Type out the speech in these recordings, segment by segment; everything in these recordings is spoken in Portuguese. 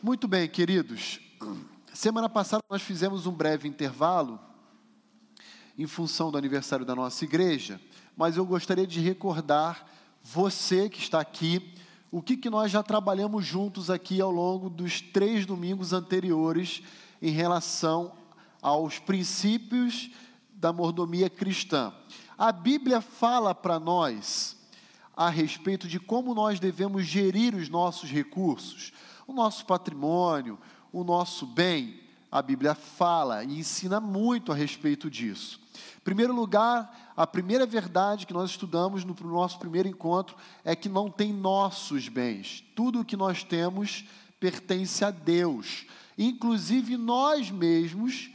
Muito bem, queridos. Semana passada nós fizemos um breve intervalo em função do aniversário da nossa igreja, mas eu gostaria de recordar você que está aqui o que, que nós já trabalhamos juntos aqui ao longo dos três domingos anteriores em relação aos princípios da mordomia cristã. A Bíblia fala para nós a respeito de como nós devemos gerir os nossos recursos, o nosso patrimônio, o nosso bem. A Bíblia fala e ensina muito a respeito disso. Em primeiro lugar, a primeira verdade que nós estudamos no nosso primeiro encontro é que não tem nossos bens. Tudo o que nós temos pertence a Deus. Inclusive nós mesmos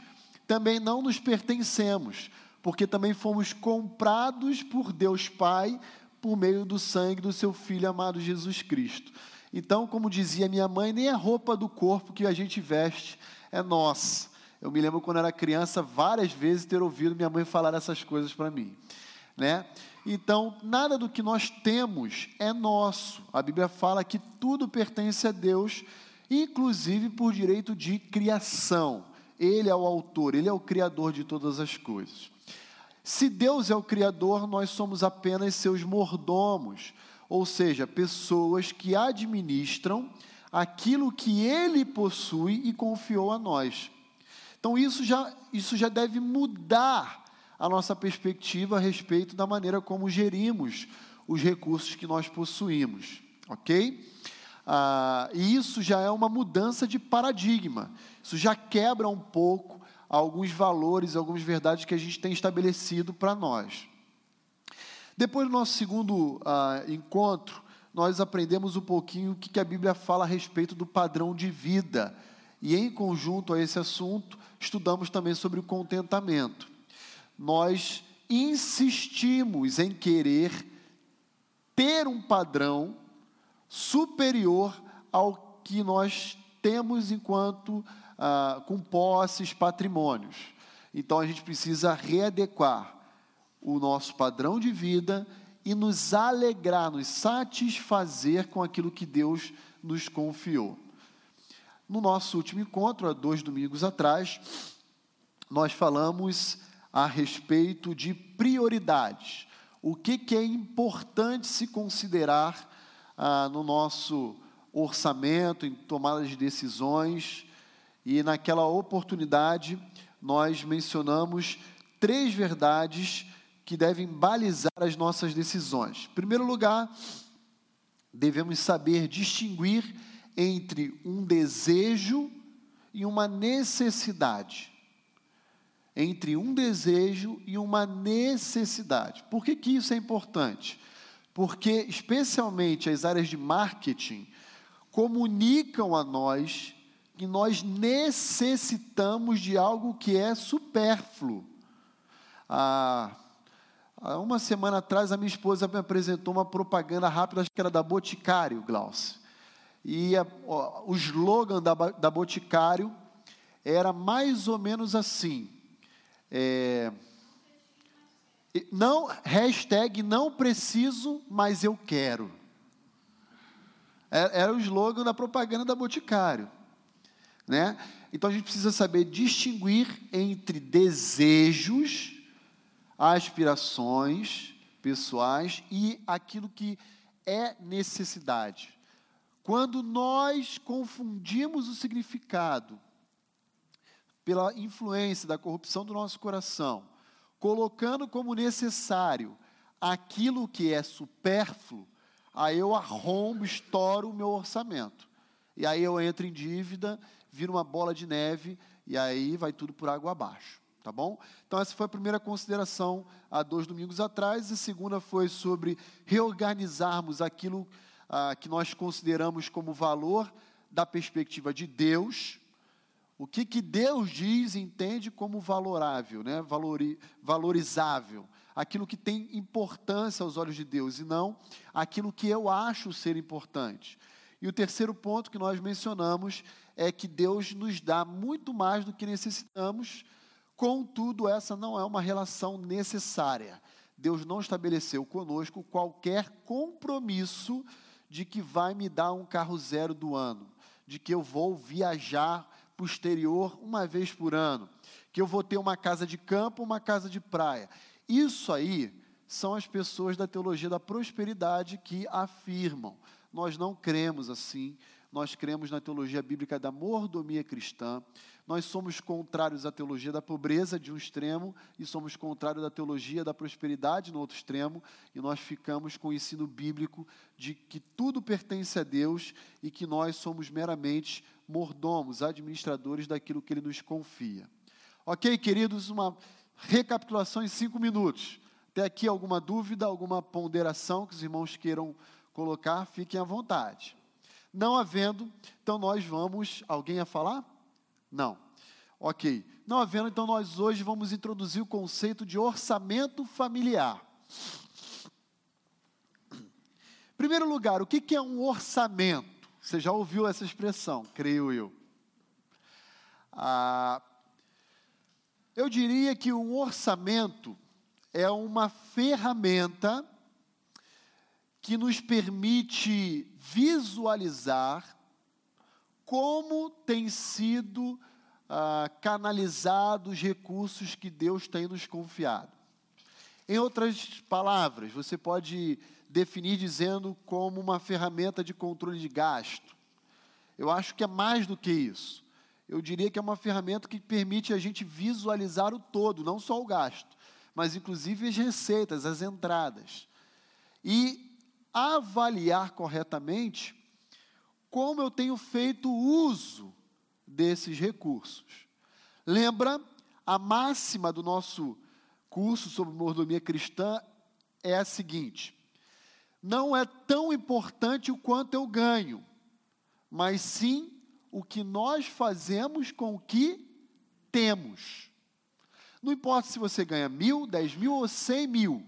também não nos pertencemos, porque também fomos comprados por Deus Pai por meio do sangue do seu Filho amado Jesus Cristo. Então, como dizia minha mãe, nem a roupa do corpo que a gente veste é nossa. Eu me lembro quando era criança, várias vezes ter ouvido minha mãe falar essas coisas para mim, né? Então, nada do que nós temos é nosso. A Bíblia fala que tudo pertence a Deus, inclusive por direito de criação. Ele é o autor, ele é o criador de todas as coisas. Se Deus é o Criador, nós somos apenas seus mordomos, ou seja, pessoas que administram aquilo que Ele possui e confiou a nós. Então, isso já, isso já deve mudar a nossa perspectiva a respeito da maneira como gerimos os recursos que nós possuímos, ok? Ah, e isso já é uma mudança de paradigma, isso já quebra um pouco alguns valores, algumas verdades que a gente tem estabelecido para nós. Depois do nosso segundo ah, encontro, nós aprendemos um pouquinho o que, que a Bíblia fala a respeito do padrão de vida. E em conjunto a esse assunto, estudamos também sobre o contentamento. Nós insistimos em querer ter um padrão superior ao que nós temos enquanto ah, com posses, patrimônios. Então a gente precisa readequar o nosso padrão de vida e nos alegrar, nos satisfazer com aquilo que Deus nos confiou. No nosso último encontro, há dois domingos atrás, nós falamos a respeito de prioridades. O que, que é importante se considerar ah, no nosso orçamento, em tomada de decisões, e naquela oportunidade, nós mencionamos três verdades que devem balizar as nossas decisões. Em primeiro lugar, devemos saber distinguir entre um desejo e uma necessidade. Entre um desejo e uma necessidade. Por que, que isso é importante? Porque, especialmente as áreas de marketing, comunicam a nós que nós necessitamos de algo que é supérfluo. Ah, há uma semana atrás, a minha esposa me apresentou uma propaganda rápida, acho que era da Boticário, Glaucio. E a, ó, o slogan da, da Boticário era mais ou menos assim. É, não, hashtag não preciso, mas eu quero. Era, era o slogan da propaganda da Boticário. Né? Então a gente precisa saber distinguir entre desejos, aspirações pessoais e aquilo que é necessidade. Quando nós confundimos o significado pela influência da corrupção do nosso coração, colocando como necessário aquilo que é supérfluo, aí eu arrombo, estouro o meu orçamento. E aí eu entro em dívida vira uma bola de neve e aí vai tudo por água abaixo. Tá bom? Então, essa foi a primeira consideração há dois domingos atrás. A segunda foi sobre reorganizarmos aquilo ah, que nós consideramos como valor da perspectiva de Deus. O que, que Deus diz e entende como valorável, né? Valori, valorizável. Aquilo que tem importância aos olhos de Deus e não aquilo que eu acho ser importante. E o terceiro ponto que nós mencionamos é que Deus nos dá muito mais do que necessitamos, contudo, essa não é uma relação necessária. Deus não estabeleceu conosco qualquer compromisso de que vai me dar um carro zero do ano, de que eu vou viajar para o exterior uma vez por ano, que eu vou ter uma casa de campo, uma casa de praia. Isso aí são as pessoas da teologia da prosperidade que afirmam. Nós não cremos assim, nós cremos na teologia bíblica da mordomia cristã. Nós somos contrários à teologia da pobreza de um extremo e somos contrários à teologia da prosperidade no outro extremo, e nós ficamos com o ensino bíblico de que tudo pertence a Deus e que nós somos meramente mordomos, administradores daquilo que Ele nos confia. Ok, queridos, uma recapitulação em cinco minutos. Até aqui alguma dúvida, alguma ponderação que os irmãos queiram colocar, fiquem à vontade. Não havendo, então nós vamos. Alguém a falar? Não. Ok. Não havendo, então nós hoje vamos introduzir o conceito de orçamento familiar. Em primeiro lugar, o que é um orçamento? Você já ouviu essa expressão, creio eu. Ah, eu diria que um orçamento é uma ferramenta que nos permite visualizar como tem sido ah, canalizados os recursos que Deus tem nos confiado. Em outras palavras, você pode definir dizendo como uma ferramenta de controle de gasto. Eu acho que é mais do que isso. Eu diria que é uma ferramenta que permite a gente visualizar o todo, não só o gasto, mas inclusive as receitas, as entradas. E avaliar corretamente como eu tenho feito uso desses recursos. Lembra, a máxima do nosso curso sobre mordomia cristã é a seguinte: não é tão importante o quanto eu ganho, mas sim o que nós fazemos com o que temos. Não importa se você ganha mil, dez mil ou cem mil.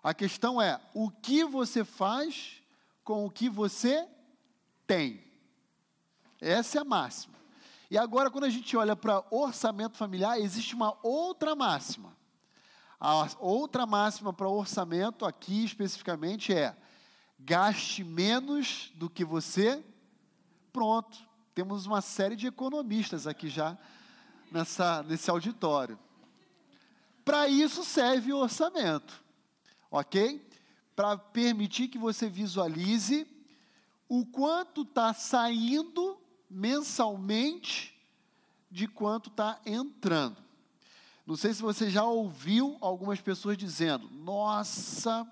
A questão é o que você faz com o que você tem. Essa é a máxima. E agora, quando a gente olha para orçamento familiar, existe uma outra máxima. A outra máxima para orçamento, aqui especificamente, é: gaste menos do que você. Pronto, temos uma série de economistas aqui já nessa, nesse auditório. Para isso serve o orçamento, ok? Para permitir que você visualize o quanto está saindo mensalmente de quanto está entrando. Não sei se você já ouviu algumas pessoas dizendo: Nossa,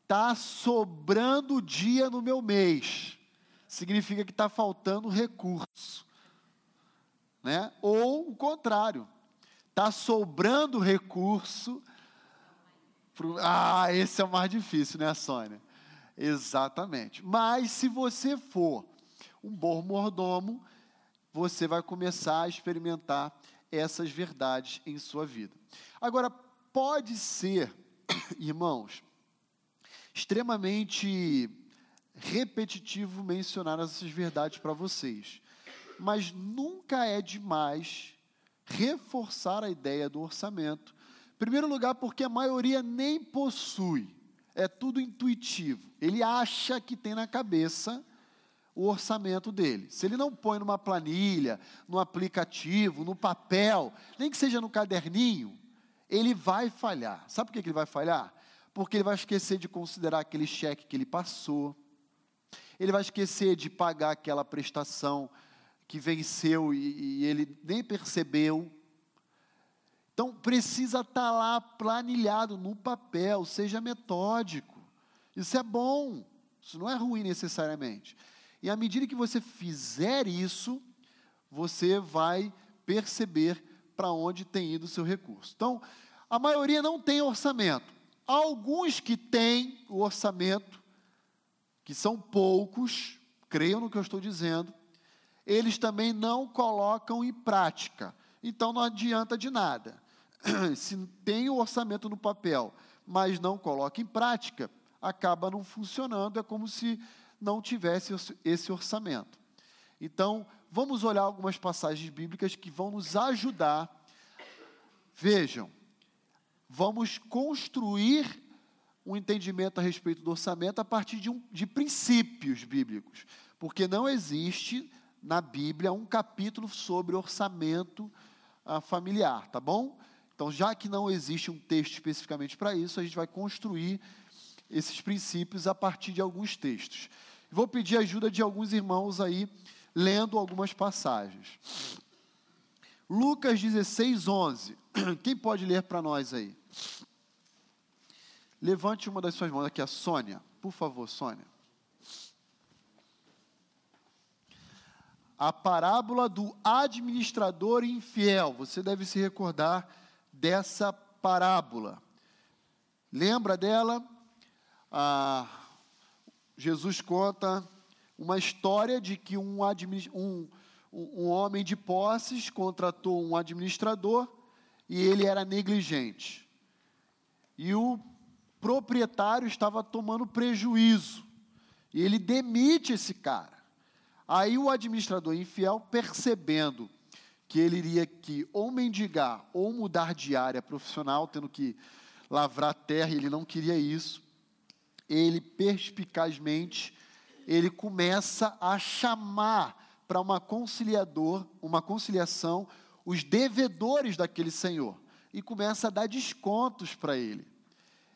está sobrando dia no meu mês. Significa que está faltando recurso. Né? Ou o contrário, está sobrando recurso. Pro... Ah, esse é o mais difícil, né, Sônia? Exatamente. Mas se você for um bom mordomo, você vai começar a experimentar essas verdades em sua vida. Agora, pode ser, irmãos, extremamente repetitivo mencionar essas verdades para vocês, mas nunca é demais reforçar a ideia do orçamento. Em primeiro lugar, porque a maioria nem possui é tudo intuitivo. Ele acha que tem na cabeça o orçamento dele. Se ele não põe numa planilha, no aplicativo, no papel, nem que seja no caderninho, ele vai falhar. Sabe por que ele vai falhar? Porque ele vai esquecer de considerar aquele cheque que ele passou, ele vai esquecer de pagar aquela prestação que venceu e, e ele nem percebeu. Então, precisa estar tá lá planilhado no papel, seja metódico. Isso é bom, isso não é ruim necessariamente. E à medida que você fizer isso, você vai perceber para onde tem ido o seu recurso. Então, a maioria não tem orçamento. Alguns que têm o orçamento, que são poucos, creiam no que eu estou dizendo, eles também não colocam em prática. Então não adianta de nada. Se tem o orçamento no papel, mas não coloca em prática, acaba não funcionando, é como se não tivesse esse orçamento. Então, vamos olhar algumas passagens bíblicas que vão nos ajudar. Vejam, vamos construir um entendimento a respeito do orçamento a partir de, um, de princípios bíblicos. porque não existe na Bíblia um capítulo sobre orçamento uh, familiar, tá bom? Então, já que não existe um texto especificamente para isso, a gente vai construir esses princípios a partir de alguns textos. Vou pedir ajuda de alguns irmãos aí, lendo algumas passagens. Lucas 16, 11. Quem pode ler para nós aí? Levante uma das suas mãos aqui, a Sônia. Por favor, Sônia. A parábola do administrador infiel. Você deve se recordar dessa parábola. Lembra dela? Ah, Jesus conta uma história de que um, um, um homem de posses contratou um administrador e ele era negligente. E o proprietário estava tomando prejuízo. E ele demite esse cara. Aí o administrador infiel, percebendo que ele iria que ou mendigar ou mudar de área profissional, tendo que lavrar terra, e ele não queria isso, ele perspicazmente, ele começa a chamar para uma conciliador, uma conciliação, os devedores daquele senhor e começa a dar descontos para ele.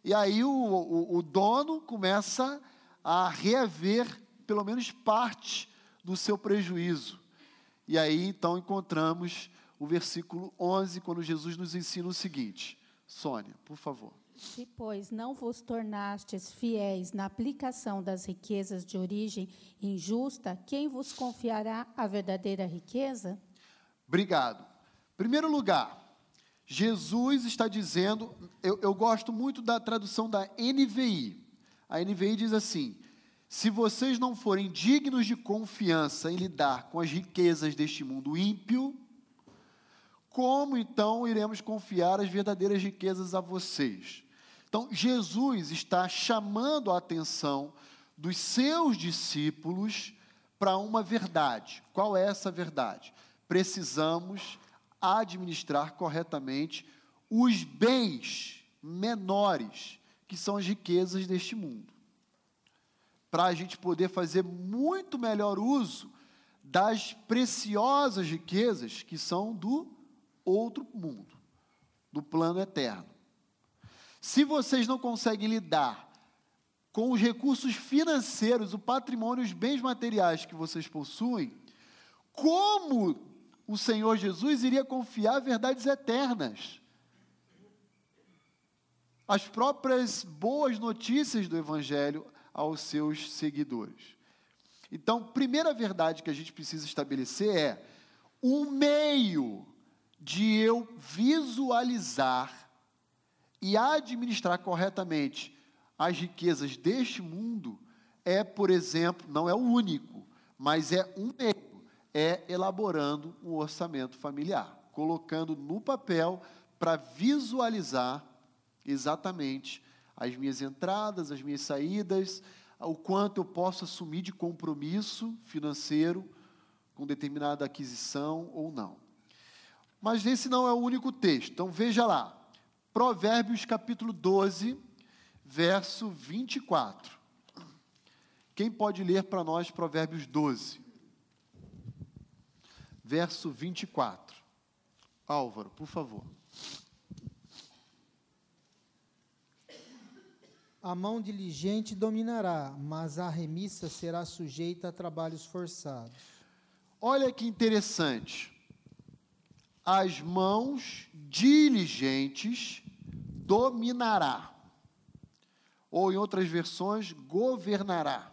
E aí o, o, o, dono começa a reaver pelo menos parte do seu prejuízo. E aí então encontramos o versículo 11, quando Jesus nos ensina o seguinte. Sônia, por favor. Se, pois, não vos tornastes fiéis na aplicação das riquezas de origem injusta, quem vos confiará a verdadeira riqueza? Obrigado. Primeiro lugar, Jesus está dizendo, eu, eu gosto muito da tradução da NVI. A NVI diz assim: se vocês não forem dignos de confiança em lidar com as riquezas deste mundo ímpio, como então iremos confiar as verdadeiras riquezas a vocês? Então, Jesus está chamando a atenção dos seus discípulos para uma verdade. Qual é essa verdade? Precisamos administrar corretamente os bens menores, que são as riquezas deste mundo. Para a gente poder fazer muito melhor uso das preciosas riquezas que são do outro mundo, do plano eterno. Se vocês não conseguem lidar com os recursos financeiros, o patrimônio, os bens materiais que vocês possuem, como o Senhor Jesus iria confiar verdades eternas? As próprias boas notícias do Evangelho aos seus seguidores. Então, primeira verdade que a gente precisa estabelecer é o meio de eu visualizar e administrar corretamente as riquezas deste mundo é, por exemplo, não é o único, mas é um meio, é elaborando um orçamento familiar, colocando no papel para visualizar exatamente as minhas entradas, as minhas saídas, o quanto eu posso assumir de compromisso financeiro com determinada aquisição ou não. Mas esse não é o único texto. Então veja lá, Provérbios capítulo 12, verso 24. Quem pode ler para nós Provérbios 12? Verso 24. Álvaro, por favor. A mão diligente dominará, mas a remissa será sujeita a trabalhos forçados. Olha que interessante. As mãos diligentes dominará. Ou em outras versões, governará.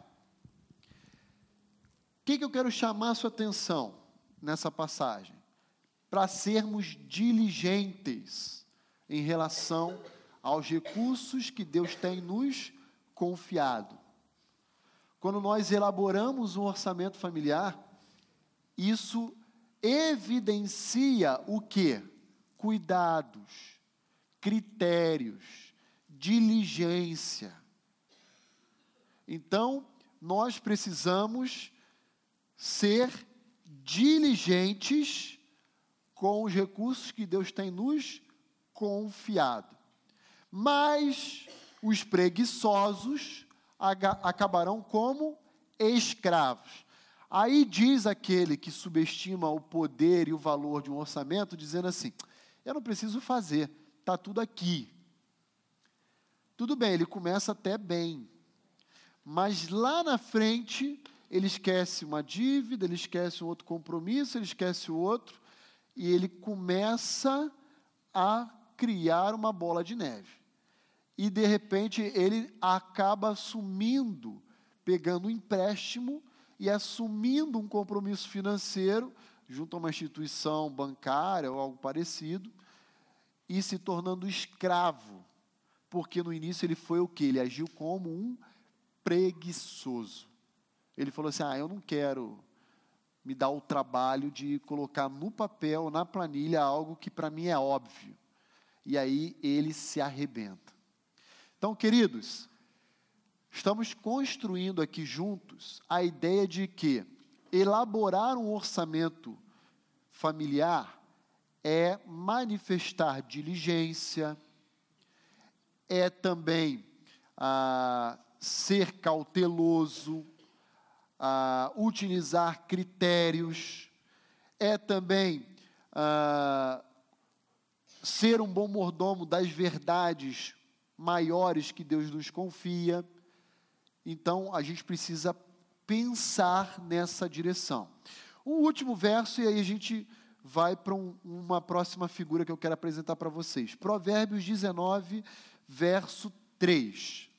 O que, que eu quero chamar a sua atenção nessa passagem? Para sermos diligentes em relação aos recursos que Deus tem nos confiado. Quando nós elaboramos um orçamento familiar, isso evidencia o que? Cuidados, critérios, diligência. Então, nós precisamos ser diligentes com os recursos que Deus tem nos confiado. Mas os preguiçosos acabarão como escravos. Aí diz aquele que subestima o poder e o valor de um orçamento, dizendo assim: eu não preciso fazer, está tudo aqui. Tudo bem, ele começa até bem, mas lá na frente ele esquece uma dívida, ele esquece um outro compromisso, ele esquece o outro, e ele começa a criar uma bola de neve. E de repente ele acaba assumindo, pegando um empréstimo e assumindo um compromisso financeiro junto a uma instituição bancária ou algo parecido e se tornando escravo. Porque no início ele foi o que? Ele agiu como um preguiçoso. Ele falou assim: "Ah, eu não quero me dar o trabalho de colocar no papel, na planilha, algo que para mim é óbvio. E aí ele se arrebenta. Então, queridos, estamos construindo aqui juntos a ideia de que elaborar um orçamento familiar é manifestar diligência, é também ah, ser cauteloso, ah, utilizar critérios, é também ah, ser um bom mordomo das verdades maiores que Deus nos confia. Então, a gente precisa pensar nessa direção. Um último verso, e aí a gente vai para um, uma próxima figura que eu quero apresentar para vocês. Provérbios 19, verso 3.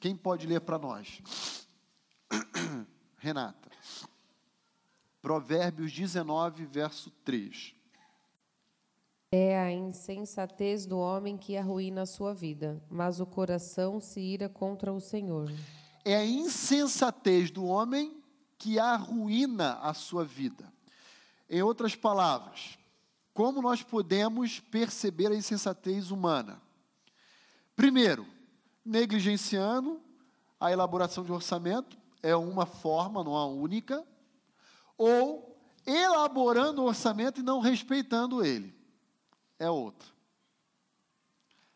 Quem pode ler para nós? Renata. Provérbios 19, verso 3. É a insensatez do homem que arruína a sua vida, mas o coração se ira contra o Senhor. É a insensatez do homem que arruína a sua vida. Em outras palavras, como nós podemos perceber a insensatez humana? Primeiro, negligenciando a elaboração de orçamento, é uma forma, não a única, ou elaborando o orçamento e não respeitando ele é outra.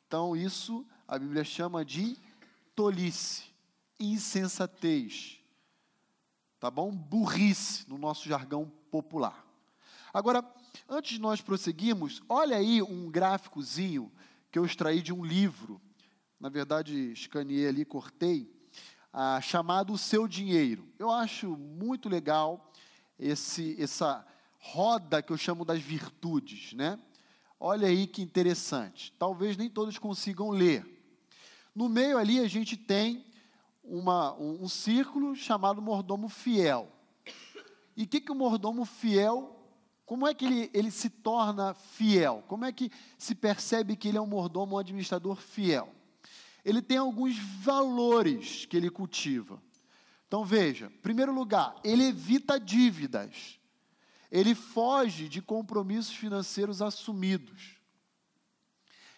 Então, isso a Bíblia chama de tolice, insensatez. Tá bom? Burrice, no nosso jargão popular. Agora, antes de nós prosseguirmos, olha aí um gráficozinho que eu extraí de um livro. Na verdade, escaneei ali, cortei. Ah, chamado O Seu Dinheiro. Eu acho muito legal esse, essa roda que eu chamo das virtudes, né? Olha aí que interessante. Talvez nem todos consigam ler. No meio ali a gente tem uma, um, um círculo chamado mordomo fiel. E o que, que o mordomo fiel, como é que ele, ele se torna fiel? Como é que se percebe que ele é um mordomo, um administrador fiel? Ele tem alguns valores que ele cultiva. Então veja, primeiro lugar, ele evita dívidas ele foge de compromissos financeiros assumidos.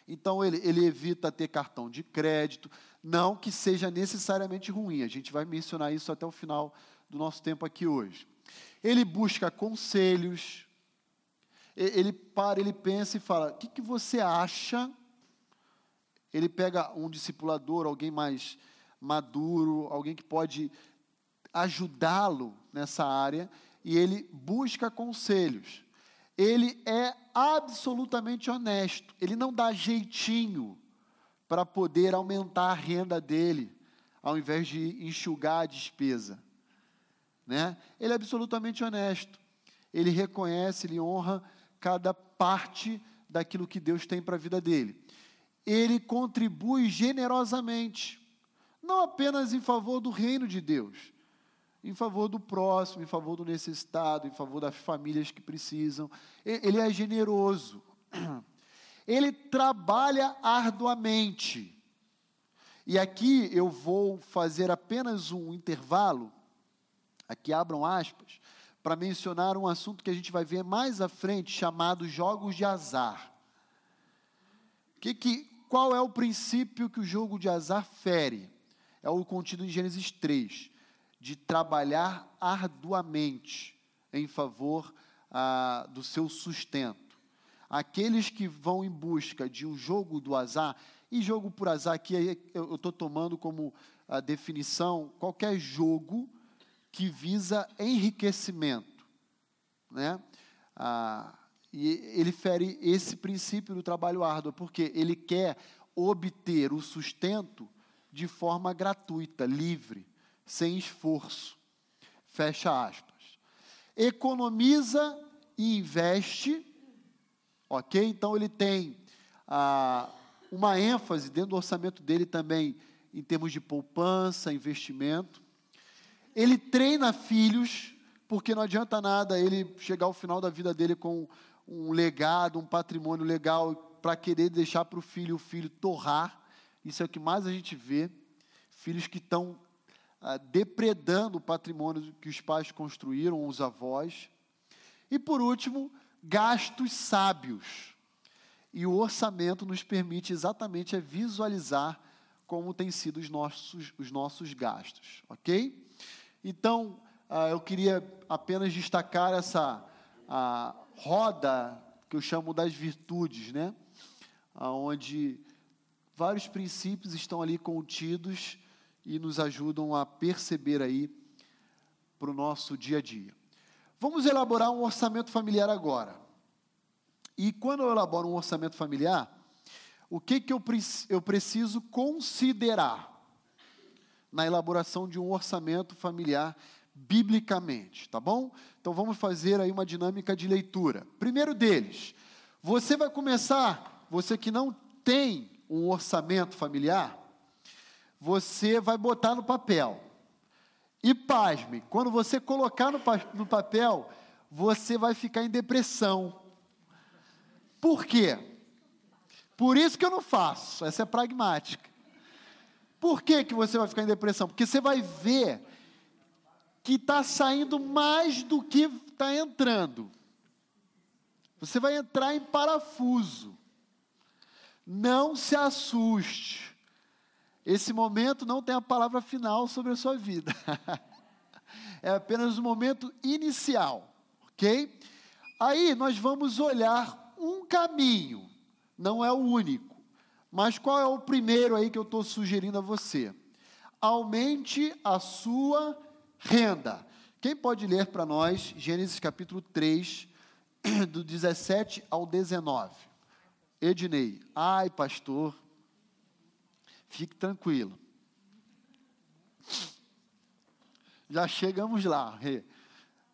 Então, ele, ele evita ter cartão de crédito, não que seja necessariamente ruim, a gente vai mencionar isso até o final do nosso tempo aqui hoje. Ele busca conselhos, ele para, ele pensa e fala: o que, que você acha? Ele pega um discipulador, alguém mais maduro, alguém que pode ajudá-lo nessa área, e ele busca conselhos. Ele é absolutamente honesto, ele não dá jeitinho para poder aumentar a renda dele, ao invés de enxugar a despesa. Né? Ele é absolutamente honesto. Ele reconhece, ele honra cada parte daquilo que Deus tem para a vida dele. Ele contribui generosamente, não apenas em favor do reino de Deus, em favor do próximo, em favor do necessitado, em favor das famílias que precisam. Ele é generoso. Ele trabalha arduamente. E aqui eu vou fazer apenas um intervalo, aqui abram aspas, para mencionar um assunto que a gente vai ver mais à frente, chamado jogos de azar. Que, que, qual é o princípio que o jogo de azar fere? É o contido em Gênesis 3 de trabalhar arduamente em favor ah, do seu sustento. Aqueles que vão em busca de um jogo do azar, e jogo por azar aqui eu estou tomando como a definição qualquer jogo que visa enriquecimento, né? Ah, e ele fere esse princípio do trabalho árduo, porque ele quer obter o sustento de forma gratuita, livre, sem esforço. Fecha aspas. Economiza e investe, ok? Então ele tem ah, uma ênfase dentro do orçamento dele também em termos de poupança, investimento. Ele treina filhos, porque não adianta nada ele chegar ao final da vida dele com um legado, um patrimônio legal para querer deixar para o filho, o filho torrar. Isso é o que mais a gente vê. Filhos que estão ah, depredando o patrimônio que os pais construíram, os avós. E por último, gastos sábios. E o orçamento nos permite exatamente visualizar como têm sido os nossos, os nossos gastos, ok? Então, ah, eu queria apenas destacar essa a roda que eu chamo das virtudes, né? Onde vários princípios estão ali contidos e nos ajudam a perceber aí para o nosso dia a dia. Vamos elaborar um orçamento familiar agora. E quando eu elaboro um orçamento familiar, o que, que eu, eu preciso considerar na elaboração de um orçamento familiar biblicamente, tá bom? Então vamos fazer aí uma dinâmica de leitura. Primeiro deles, você vai começar, você que não tem um orçamento familiar, você vai botar no papel. E pasme, quando você colocar no, no papel, você vai ficar em depressão. Por quê? Por isso que eu não faço, essa é pragmática. Por que, que você vai ficar em depressão? Porque você vai ver que está saindo mais do que está entrando. Você vai entrar em parafuso. Não se assuste. Esse momento não tem a palavra final sobre a sua vida. é apenas um momento inicial, ok? Aí nós vamos olhar um caminho, não é o único. Mas qual é o primeiro aí que eu estou sugerindo a você? Aumente a sua renda. Quem pode ler para nós Gênesis capítulo 3, do 17 ao 19? Ednei. Ai, pastor, fique tranquilo. Já chegamos lá.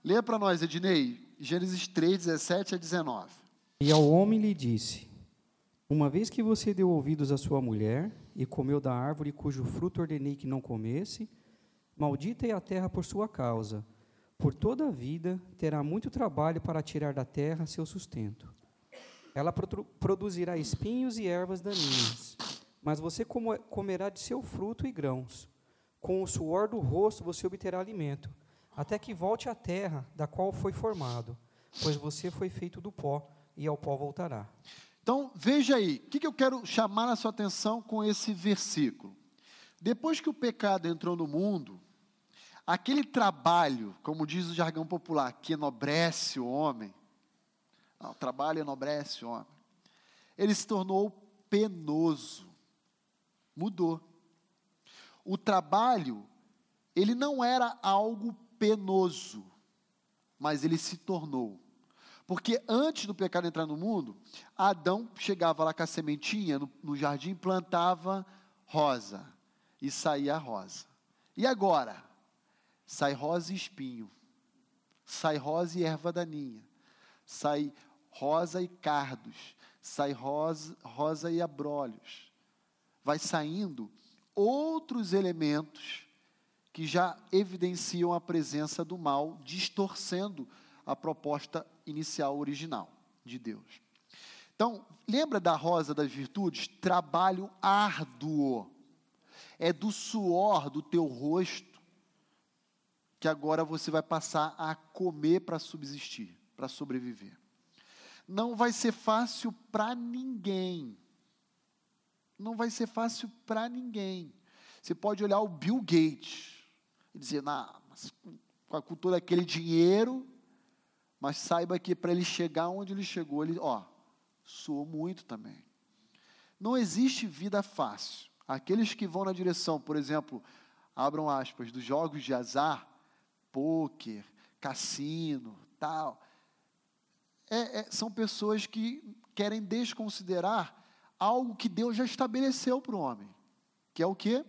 Lê para nós, Ednei, Gênesis 3, 17 a 19. E ao homem lhe disse: Uma vez que você deu ouvidos à sua mulher e comeu da árvore cujo fruto ordenei que não comesse, Maldita é a terra por sua causa. Por toda a vida terá muito trabalho para tirar da terra seu sustento. Ela produzirá espinhos e ervas daninhas, mas você comerá de seu fruto e grãos. Com o suor do rosto você obterá alimento, até que volte à terra da qual foi formado, pois você foi feito do pó e ao pó voltará. Então, veja aí, o que, que eu quero chamar a sua atenção com esse versículo? Depois que o pecado entrou no mundo, Aquele trabalho, como diz o jargão popular, que enobrece o homem, não, o trabalho enobrece o homem, ele se tornou penoso, mudou. O trabalho, ele não era algo penoso, mas ele se tornou. Porque antes do pecado entrar no mundo, Adão chegava lá com a sementinha no, no jardim, plantava rosa e saía rosa. E agora? sai rosa e espinho, sai rosa e erva daninha, sai rosa e cardos, sai rosa, rosa e abrolhos. Vai saindo outros elementos que já evidenciam a presença do mal, distorcendo a proposta inicial original de Deus. Então, lembra da rosa das virtudes? Trabalho árduo. É do suor do teu rosto que agora você vai passar a comer para subsistir, para sobreviver. Não vai ser fácil para ninguém. Não vai ser fácil para ninguém. Você pode olhar o Bill Gates e dizer, nah, mas com a cultura aquele dinheiro, mas saiba que para ele chegar onde ele chegou, ele, ó, suou muito também. Não existe vida fácil. Aqueles que vão na direção, por exemplo, abram aspas, dos jogos de azar, pôquer, cassino, tal. É, é, são pessoas que querem desconsiderar algo que Deus já estabeleceu para o homem, que é o que?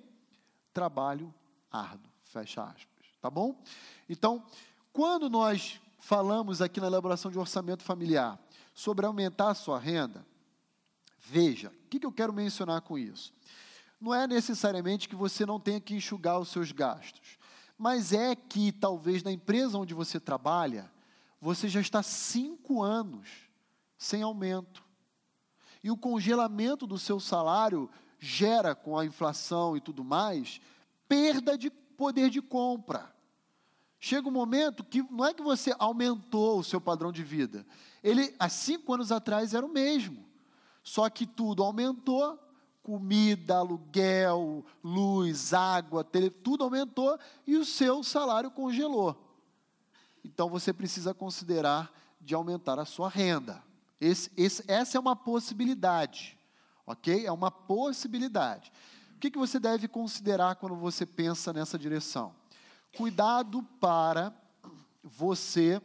Trabalho árduo, fecha aspas, tá bom? Então, quando nós falamos aqui na elaboração de orçamento familiar sobre aumentar a sua renda, veja, o que, que eu quero mencionar com isso? Não é necessariamente que você não tenha que enxugar os seus gastos, mas é que talvez na empresa onde você trabalha, você já está cinco anos sem aumento. E o congelamento do seu salário gera, com a inflação e tudo mais, perda de poder de compra. Chega um momento que não é que você aumentou o seu padrão de vida. Ele, há cinco anos atrás, era o mesmo. Só que tudo aumentou, comida, aluguel, luz, água, tele, tudo aumentou e o seu salário congelou. Então você precisa considerar de aumentar a sua renda. Esse, esse, essa é uma possibilidade, ok? É uma possibilidade. O que, que você deve considerar quando você pensa nessa direção? Cuidado para você,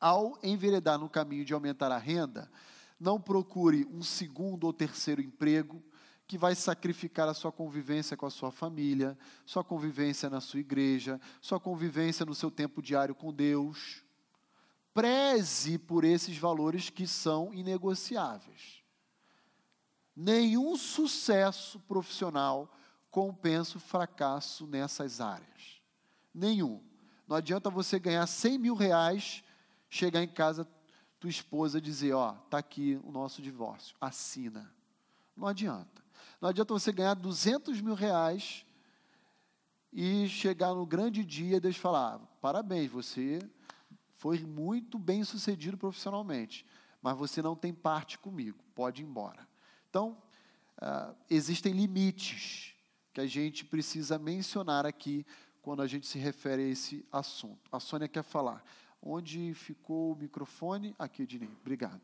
ao enveredar no caminho de aumentar a renda, não procure um segundo ou terceiro emprego que vai sacrificar a sua convivência com a sua família, sua convivência na sua igreja, sua convivência no seu tempo diário com Deus. Preze por esses valores que são inegociáveis. Nenhum sucesso profissional compensa o fracasso nessas áreas. Nenhum. Não adianta você ganhar 100 mil reais, chegar em casa, tua esposa dizer: Ó, está aqui o nosso divórcio, assina. Não adianta. Não adianta você ganhar 200 mil reais e chegar no grande dia e Deus falar: parabéns, você foi muito bem sucedido profissionalmente, mas você não tem parte comigo, pode ir embora. Então, uh, existem limites que a gente precisa mencionar aqui quando a gente se refere a esse assunto. A Sônia quer falar. Onde ficou o microfone? Aqui, Ednei. Obrigado.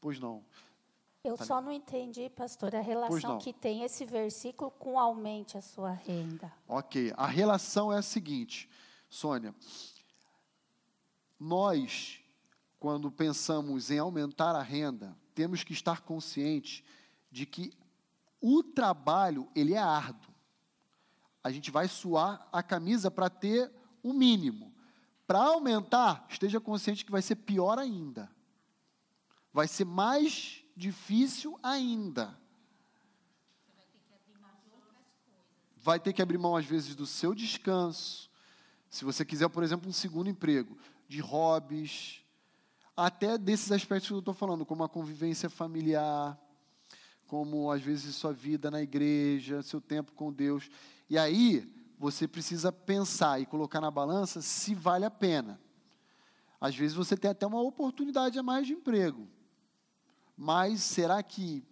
Pois não. Eu só não entendi, pastor, a relação que tem esse versículo com aumente a sua renda. Ok. A relação é a seguinte, Sônia. Nós, quando pensamos em aumentar a renda, temos que estar conscientes de que o trabalho ele é árduo. A gente vai suar a camisa para ter o mínimo. Para aumentar, esteja consciente que vai ser pior ainda. Vai ser mais difícil ainda. Vai ter que abrir mão, às vezes, do seu descanso. Se você quiser, por exemplo, um segundo emprego de hobbies, até desses aspectos que eu estou falando, como a convivência familiar, como às vezes sua vida na igreja, seu tempo com Deus. E aí você precisa pensar e colocar na balança se vale a pena. Às vezes você tem até uma oportunidade a mais de emprego. Mas será que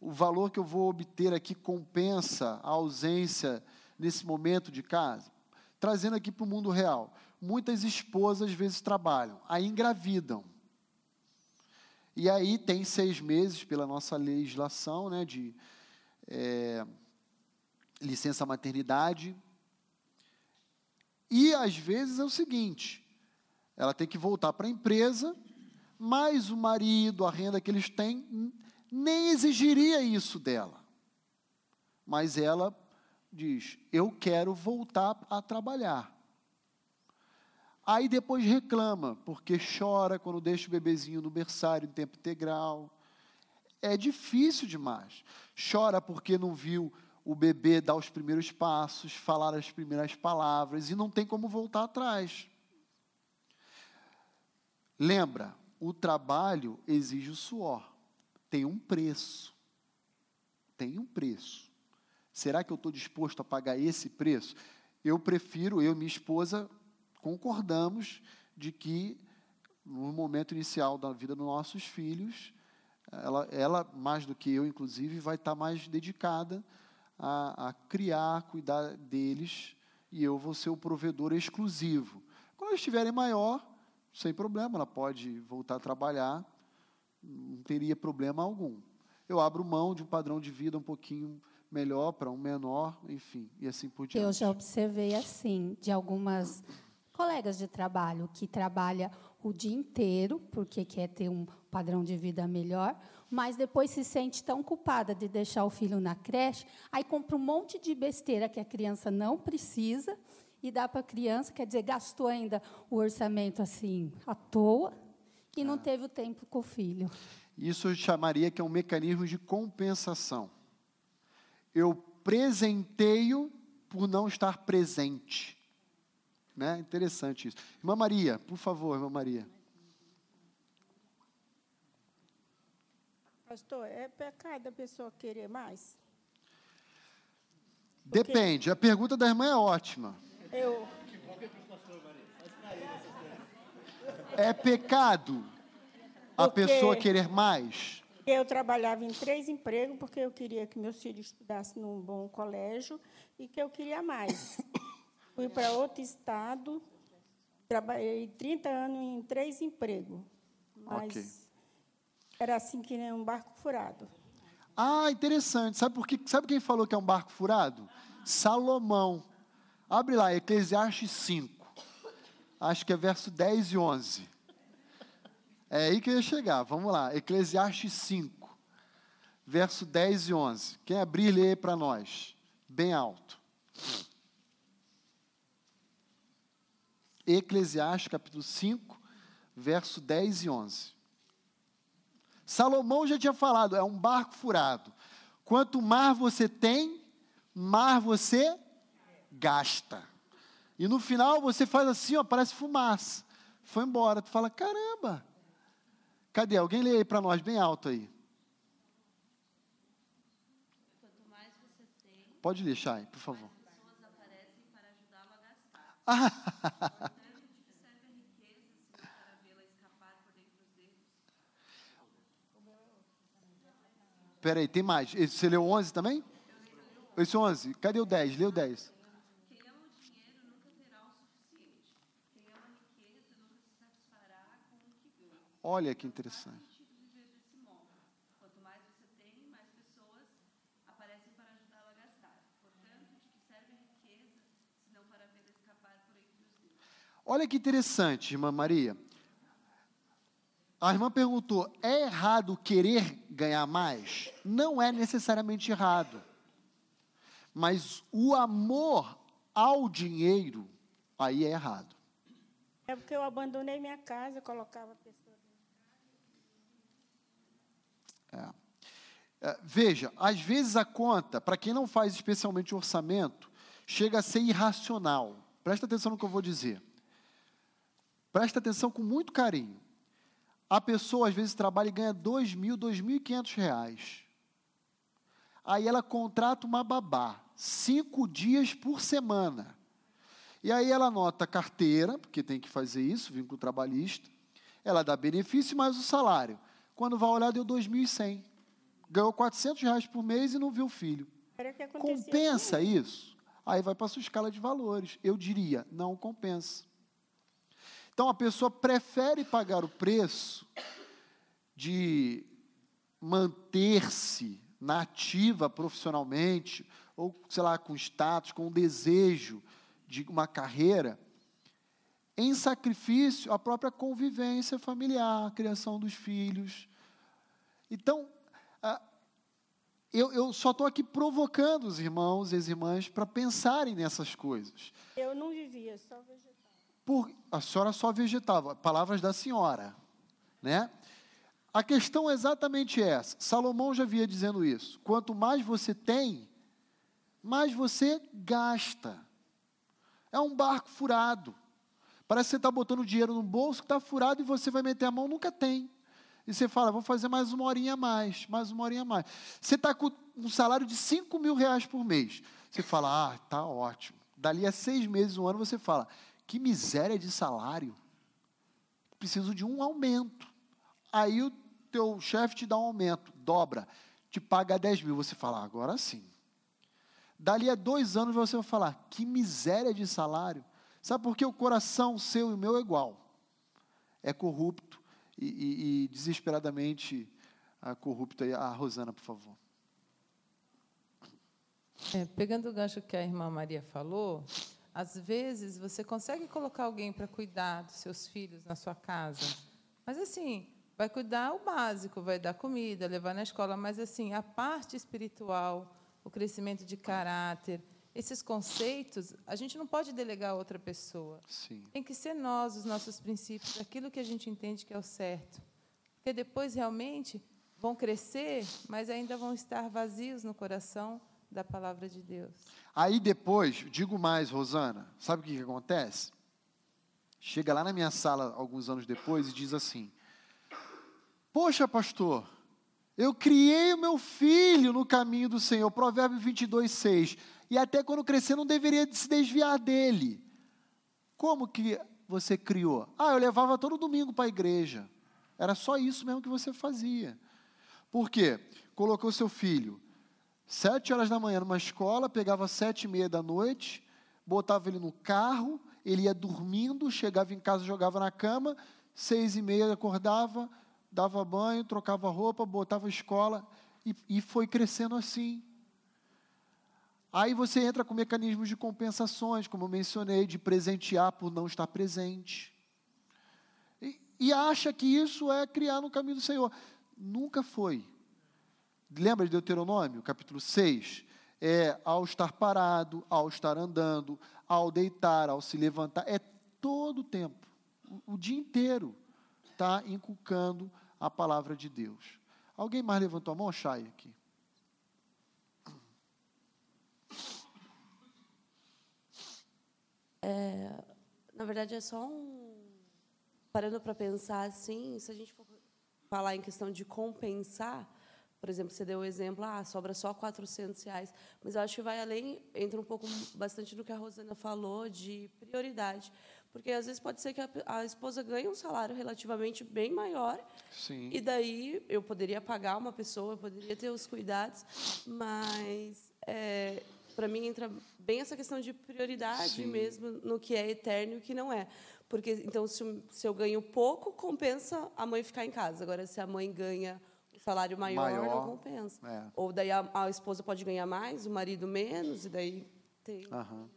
o valor que eu vou obter aqui compensa a ausência nesse momento de casa? Trazendo aqui para o mundo real muitas esposas às vezes trabalham, aí engravidam. E aí tem seis meses pela nossa legislação né, de é, licença maternidade. E às vezes é o seguinte: ela tem que voltar para a empresa, mas o marido, a renda que eles têm, nem exigiria isso dela. Mas ela diz: Eu quero voltar a trabalhar. Aí depois reclama, porque chora quando deixa o bebezinho no berçário em tempo integral. É difícil demais. Chora porque não viu o bebê dar os primeiros passos, falar as primeiras palavras e não tem como voltar atrás. Lembra, o trabalho exige o suor. Tem um preço. Tem um preço. Será que eu estou disposto a pagar esse preço? Eu prefiro, eu e minha esposa, concordamos de que no momento inicial da vida dos nossos filhos, ela, ela mais do que eu, inclusive, vai estar mais dedicada a, a criar, cuidar deles, e eu vou ser o provedor exclusivo. Quando eles estiverem maior, sem problema, ela pode voltar a trabalhar, não teria problema algum. Eu abro mão de um padrão de vida um pouquinho melhor para um menor, enfim, e assim por diante. Eu já observei assim, de algumas colegas de trabalho que trabalha o dia inteiro, porque quer ter um padrão de vida melhor, mas depois se sente tão culpada de deixar o filho na creche, aí compra um monte de besteira que a criança não precisa e dá para a criança, quer dizer, gastou ainda o orçamento assim à toa e não teve o tempo com o filho. Isso eu chamaria que é um mecanismo de compensação. Eu presenteio por não estar presente. Né? Interessante isso. Irmã Maria, por favor, irmã Maria. Pastor, é pecado a pessoa querer mais? Depende. A pergunta da irmã é ótima. Eu, É pecado a Porque- pessoa querer mais? eu trabalhava em três empregos porque eu queria que meus filhos estudassem num bom colégio e que eu queria mais. Fui para outro estado, trabalhei 30 anos em três empregos. Mas Ok. era assim que nem um barco furado. Ah, interessante. Sabe por quê? Sabe quem falou que é um barco furado? Salomão. Abre lá, Eclesiastes 5. Acho que é verso 10 e 11. É aí que eu ia chegar. Vamos lá. Eclesiastes 5, verso 10 e 11. Quem abrir, lê para nós. Bem alto. Eclesiastes, capítulo 5, verso 10 e 11. Salomão já tinha falado, é um barco furado. Quanto mar você tem, mar você gasta. E no final você faz assim, ó, parece fumaça. Foi embora. Tu fala, caramba. Cadê? Alguém lê aí para nós, bem alto aí. Pode ler, Chay, por favor. Espera aí, tem mais. Você leu 11 também? Esse 11. Cadê o 10? Leu 10. Olha que interessante. Quanto mais você tem, mais pessoas aparecem para ajudá-lo a gastar. Portanto, de que serve a riqueza, se não para vê-la escapar por entre os dedos? Olha que interessante, irmã Maria. A irmã perguntou: é errado querer ganhar mais? Não é necessariamente errado. Mas o amor ao dinheiro, aí é errado. É porque eu abandonei minha casa, colocava pessoas. É, veja, às vezes a conta, para quem não faz especialmente orçamento, chega a ser irracional. Presta atenção no que eu vou dizer. Presta atenção com muito carinho. A pessoa às vezes trabalha e ganha dois mil, dois mil e quinhentos reais. Aí ela contrata uma babá, cinco dias por semana. E aí ela anota a carteira, porque tem que fazer isso, vínculo trabalhista. Ela dá benefício mais o salário. Quando vai olhar, deu 2.100. Ganhou 400 reais por mês e não viu o filho. Compensa isso? Aí vai para a sua escala de valores. Eu diria, não compensa. Então a pessoa prefere pagar o preço de manter-se na ativa profissionalmente, ou, sei lá, com status, com desejo de uma carreira, em sacrifício à própria convivência familiar, a criação dos filhos. Então, eu, eu só estou aqui provocando os irmãos e as irmãs para pensarem nessas coisas. Eu não vivia, só vegetava. Por, a senhora só vegetava, palavras da senhora, né? A questão é exatamente essa. Salomão já vinha dizendo isso. Quanto mais você tem, mais você gasta. É um barco furado. Parece que você está botando dinheiro no bolso que está furado e você vai meter a mão, nunca tem. E você fala, vou fazer mais uma horinha a mais, mais uma horinha a mais. Você está com um salário de 5 mil reais por mês. Você fala, ah, tá ótimo. Dali a seis meses, um ano, você fala, que miséria de salário. Preciso de um aumento. Aí o teu chefe te dá um aumento, dobra, te paga 10 mil. Você fala, agora sim. Dali a dois anos você vai falar, que miséria de salário. Sabe por que o coração seu e o meu é igual? É corrupto e, e- e desesperadamente ah, corrupto. Aí, A Rosana, por favor. É, pegando o gancho que a irmã Maria falou, às vezes você consegue colocar alguém para cuidar dos seus filhos na sua casa, mas assim, vai cuidar o básico, vai dar comida, levar na escola, mas assim, a parte espiritual, o crescimento de caráter, esses conceitos, a gente não pode delegar a outra pessoa. Sim. Tem que ser nós, os nossos princípios, aquilo que a gente entende que é o certo. Porque depois realmente vão crescer, mas ainda vão estar vazios no coração da palavra de Deus. Aí depois, digo mais, Rosana, sabe o que, que acontece? Chega lá na minha sala alguns anos depois e diz assim: Poxa, pastor, eu criei o meu filho no caminho do Senhor, Provérbio 22, 6, e até quando crescer não deveria se desviar dele. Como que você criou? Ah, eu levava todo domingo para a igreja. Era só isso mesmo que você fazia. Por quê? Colocou seu filho sete horas da manhã numa escola, pegava sete e meia da noite, botava ele no carro, ele ia dormindo, chegava em casa, jogava na cama, seis e meia acordava, dava banho, trocava roupa, botava escola e, e foi crescendo assim. Aí você entra com mecanismos de compensações, como eu mencionei, de presentear por não estar presente. E, e acha que isso é criar no caminho do Senhor. Nunca foi. Lembra de Deuteronômio, capítulo 6? É ao estar parado, ao estar andando, ao deitar, ao se levantar, é todo o tempo, o, o dia inteiro, está inculcando a palavra de Deus. Alguém mais levantou a mão, Chay, aqui? Na verdade, é só um. Parando para pensar assim, se a gente for falar em questão de compensar, por exemplo, você deu o exemplo, ah, sobra só 400 reais, mas eu acho que vai além, entra um pouco bastante no que a Rosana falou de prioridade, porque às vezes pode ser que a, a esposa ganhe um salário relativamente bem maior, Sim. e daí eu poderia pagar uma pessoa, eu poderia ter os cuidados, mas é, para mim entra bem essa questão de prioridade Sim. mesmo no que é eterno e o que não é. Porque então se, eu- se eu ganho pouco, compensa a mãe ficar em casa. Agora se a mãe ganha salário maior, Maior, não compensa. é. Ou daí a, a esposa pode ganhar mais, o marido menos e daí tem Aham.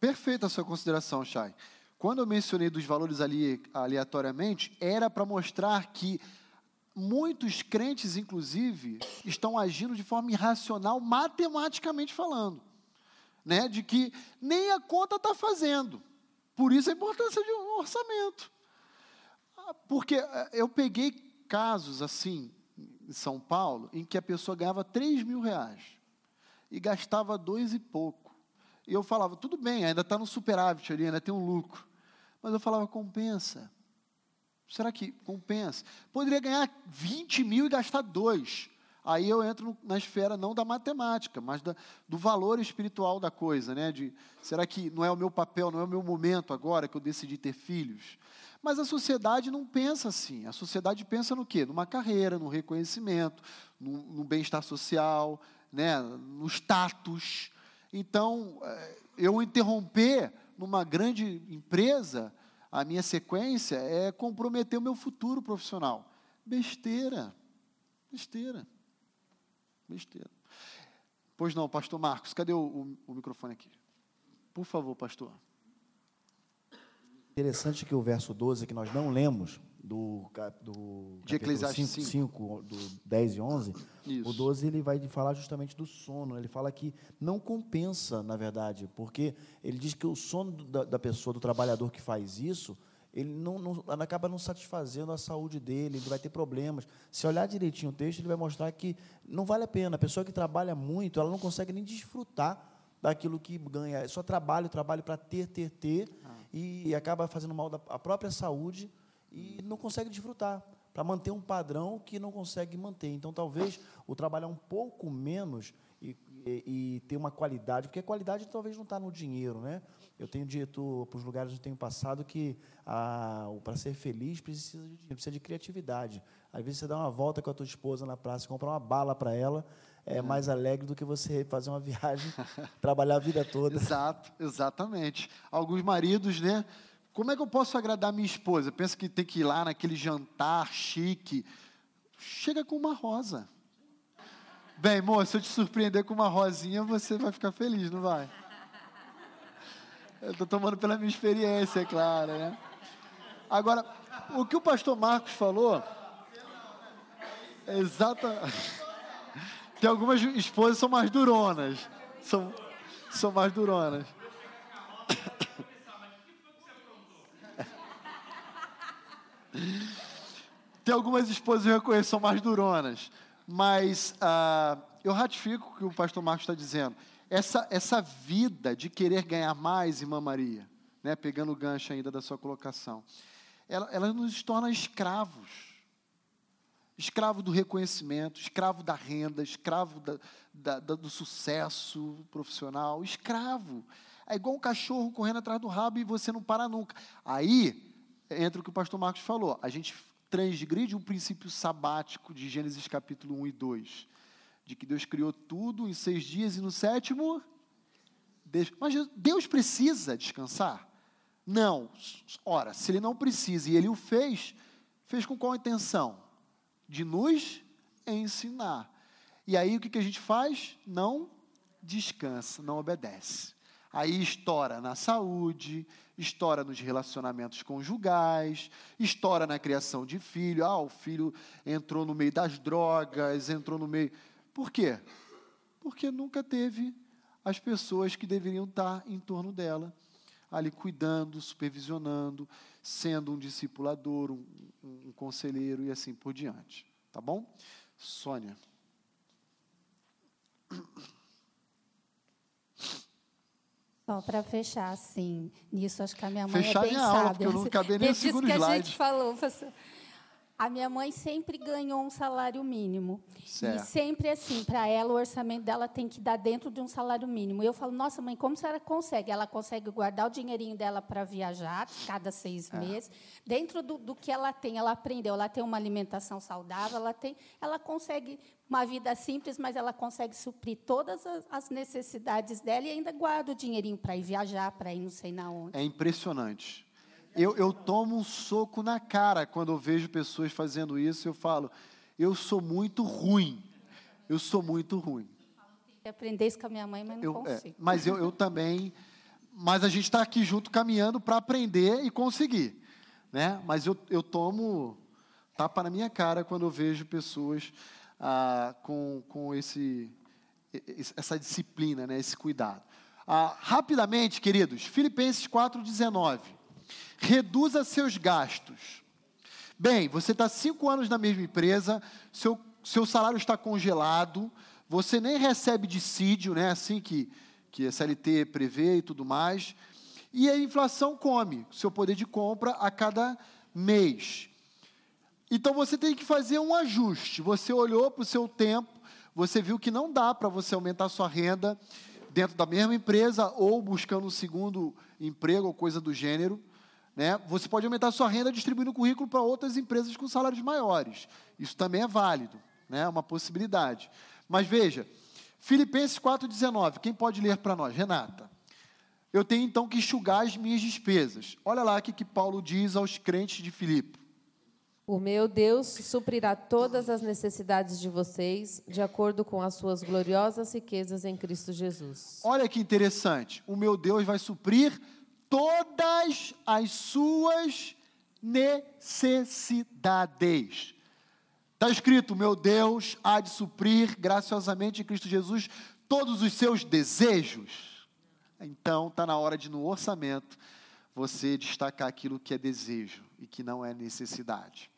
Perfeita a sua consideração, Chay. Quando eu mencionei dos valores ali aleatoriamente, era para mostrar que muitos crentes, inclusive, estão agindo de forma irracional, matematicamente falando. Né? De que nem a conta está fazendo. Por isso a importância de um orçamento. Ah, Porque eh, eu peguei casos assim, em São Paulo, em que a pessoa ganhava 3 mil reais e gastava dois e pouco. E eu falava, tudo bem, ainda está no superávit ali, ainda tem um lucro. Mas eu falava, compensa. Será que compensa? Poderia ganhar 20 mil e gastar dois. Aí eu entro na esfera não da matemática, mas da- do valor espiritual da coisa, né? De será que não é o meu papel, não é o meu momento agora que eu decidi ter filhos? Mas a sociedade não pensa assim. A sociedade pensa no quê? Numa carreira, no reconhecimento, no, no bem-estar social, né? no status. Então, eh, eu interromper numa grande empresa a minha sequência é comprometer o meu futuro profissional. Besteira. Besteira. Besteira. Pois não, pastor Marcos, cadê o, o- o microfone aqui? Por favor, pastor. Interessante que o verso 12, que nós não lemos, do, do De Eclesiastes 5, 5, do 10 e 11, Isso. o 12 ele vai falar justamente do sono. Ele fala que não compensa, na verdade, porque ele diz que o sono da, da pessoa, do trabalhador que faz isso, ele não, não- acaba não satisfazendo a saúde dele, ele vai ter problemas. Se olhar direitinho o texto, ele vai mostrar que não vale a pena. A pessoa que trabalha muito, ela não consegue nem desfrutar daquilo que ganha. É só trabalho, trabalho para ter, ter, ter, e acaba fazendo mal a própria saúde e não consegue desfrutar. Para manter um padrão que não consegue manter. Então, talvez o trabalhar um pouco menos e, e- e ter uma qualidade, porque a qualidade talvez não está no dinheiro, né? Eu tenho dito para os lugares onde tenho passado que para ser feliz precisa de precisa de criatividade. Às vezes você dá uma volta com a tua esposa na praça, comprar uma bala para ela, é mais alegre do que você fazer uma viagem, trabalhar a vida toda. Exato, exatamente. Alguns maridos, né? Como é que eu posso agradar minha esposa? Pensa que tem que ir lá naquele jantar chique. Chega com uma rosa. Bem, moço, se eu te surpreender com uma rosinha, você vai ficar feliz, não vai? Eu estou tomando pela minha experiência, é claro, né? Agora, o que o pastor Marcos falou. Exata. Tem algumas esposas que são mais duronas. São, são mais duronas. Tem algumas esposas que eu reconheço são mais duronas. Mas ah, eu ratifico o que o pastor Marcos está dizendo. Essa, essa vida de querer ganhar mais, irmã Maria, né, pegando o gancho ainda da sua colocação, ela, ela nos torna escravos. Escravo do reconhecimento, escravo da renda, escravo da, da, da, do sucesso profissional, escravo. É igual um cachorro correndo atrás do rabo e você não para nunca. Aí entra o que o pastor Marcos falou. A gente transgride um princípio sabático de Gênesis capítulo 1 e 2, de que Deus criou tudo em seis dias e no sétimo. Mas Deus precisa descansar? Não. Ora, se ele não precisa e ele o fez, fez com qual intenção? De nos ensinar. E aí o que, a gente faz? Não descansa, não obedece. Aí estoura na saúde, estoura nos relacionamentos conjugais, estoura na criação de filho. Ah, o filho entrou no meio das drogas, entrou no meio. Por quê? Porque nunca teve as pessoas que deveriam estar em torno dela ali cuidando, supervisionando, sendo um discipulador, um, um, conselheiro e assim por diante. Tá bom? Sônia. Só para fechar, assim, nisso acho que a minha mãe fechar é bem minha aula, sábia. porque eu não acabei nem o segundo que slide. a gente falou, professor. A minha mãe sempre ganhou um salário mínimo. Certo. E sempre assim, para ela, o orçamento dela tem que dar dentro de um salário mínimo. Eu falo, nossa, mãe, como a senhora consegue? Ela consegue guardar o dinheirinho dela para viajar, cada seis É. meses. Dentro do, do que ela tem, ela aprendeu. Ela tem uma alimentação saudável, ela, tem, ela consegue uma vida simples, mas ela consegue suprir todas as, as necessidades dela e ainda guarda o dinheirinho para ir viajar, para ir não sei na onde. É impressionante. Eu, eu tomo um soco na cara quando eu vejo pessoas fazendo isso. Eu falo, eu sou muito ruim. Eu sou muito ruim. Tem que aprender isso com a minha mãe, mas não Eu, é, consigo. mas eu, eu também. Mas a gente está aqui junto caminhando para aprender e conseguir. Né? Mas eu, eu tomo tapa na minha cara quando eu vejo pessoas ah, com, com esse- essa disciplina, né? esse cuidado. Ah, rapidamente, queridos, Filipenses 4,19. Reduza seus gastos. Bem, você está cinco anos na mesma empresa, seu, seu salário está congelado, você nem recebe dissídio, né, assim que, que a CLT prevê e tudo mais, e a inflação come seu poder de compra a cada mês. Então você tem que fazer um ajuste. Você olhou para o seu tempo, você viu que não dá para você aumentar sua renda dentro da mesma empresa ou buscando um segundo emprego ou coisa do gênero. Né? Você pode aumentar sua renda distribuindo o currículo para outras empresas com salários maiores. Isso também é válido, né? é uma possibilidade. Mas veja, Filipenses 4,19, quem pode ler para nós? Renata. Eu tenho então que enxugar as minhas despesas. Olha lá o que, que Paulo diz aos crentes de Filipe. O meu Deus suprirá todas as necessidades de vocês, de acordo com as suas gloriosas riquezas em Cristo Jesus. Olha que interessante. O meu Deus vai suprir todas as suas necessidades. Está escrito: meu Deus há de suprir graciosamente em Cristo Jesus todos os seus desejos. Então, está na hora de, no orçamento, você destacar aquilo que é desejo e que não é necessidade.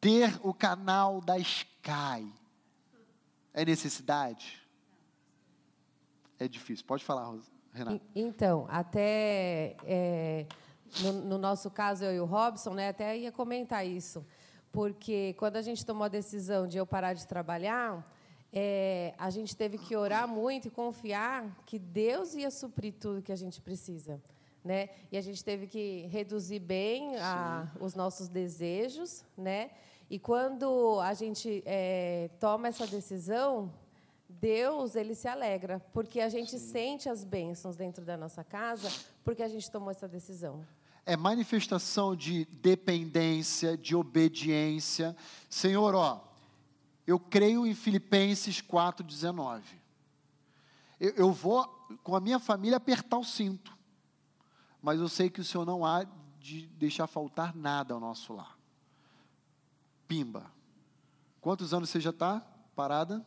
Ter o canal da Sky é necessidade? É difícil. Pode falar, Rosa- Renata. Então, até é, no, no nosso caso, eu e o Robson, né, até ia comentar isso, porque quando a gente tomou a decisão de eu parar de trabalhar, é, a gente teve que orar muito e confiar que Deus ia suprir tudo que a gente precisa. Né? E a gente teve que reduzir bem a, os nossos desejos. Né? E quando a gente é, toma essa decisão, Deus ele se alegra, porque a gente sente as bênçãos dentro da nossa casa, porque a gente tomou essa decisão. é manifestação de dependência, de obediência. Senhor, ó, Eu creio em Filipenses 4,19. Eu, eu vou, com a minha família, apertar o cinto. Mas eu sei que o Senhor não há de deixar faltar nada ao nosso lar. Pimba. Quantos anos você já está parada?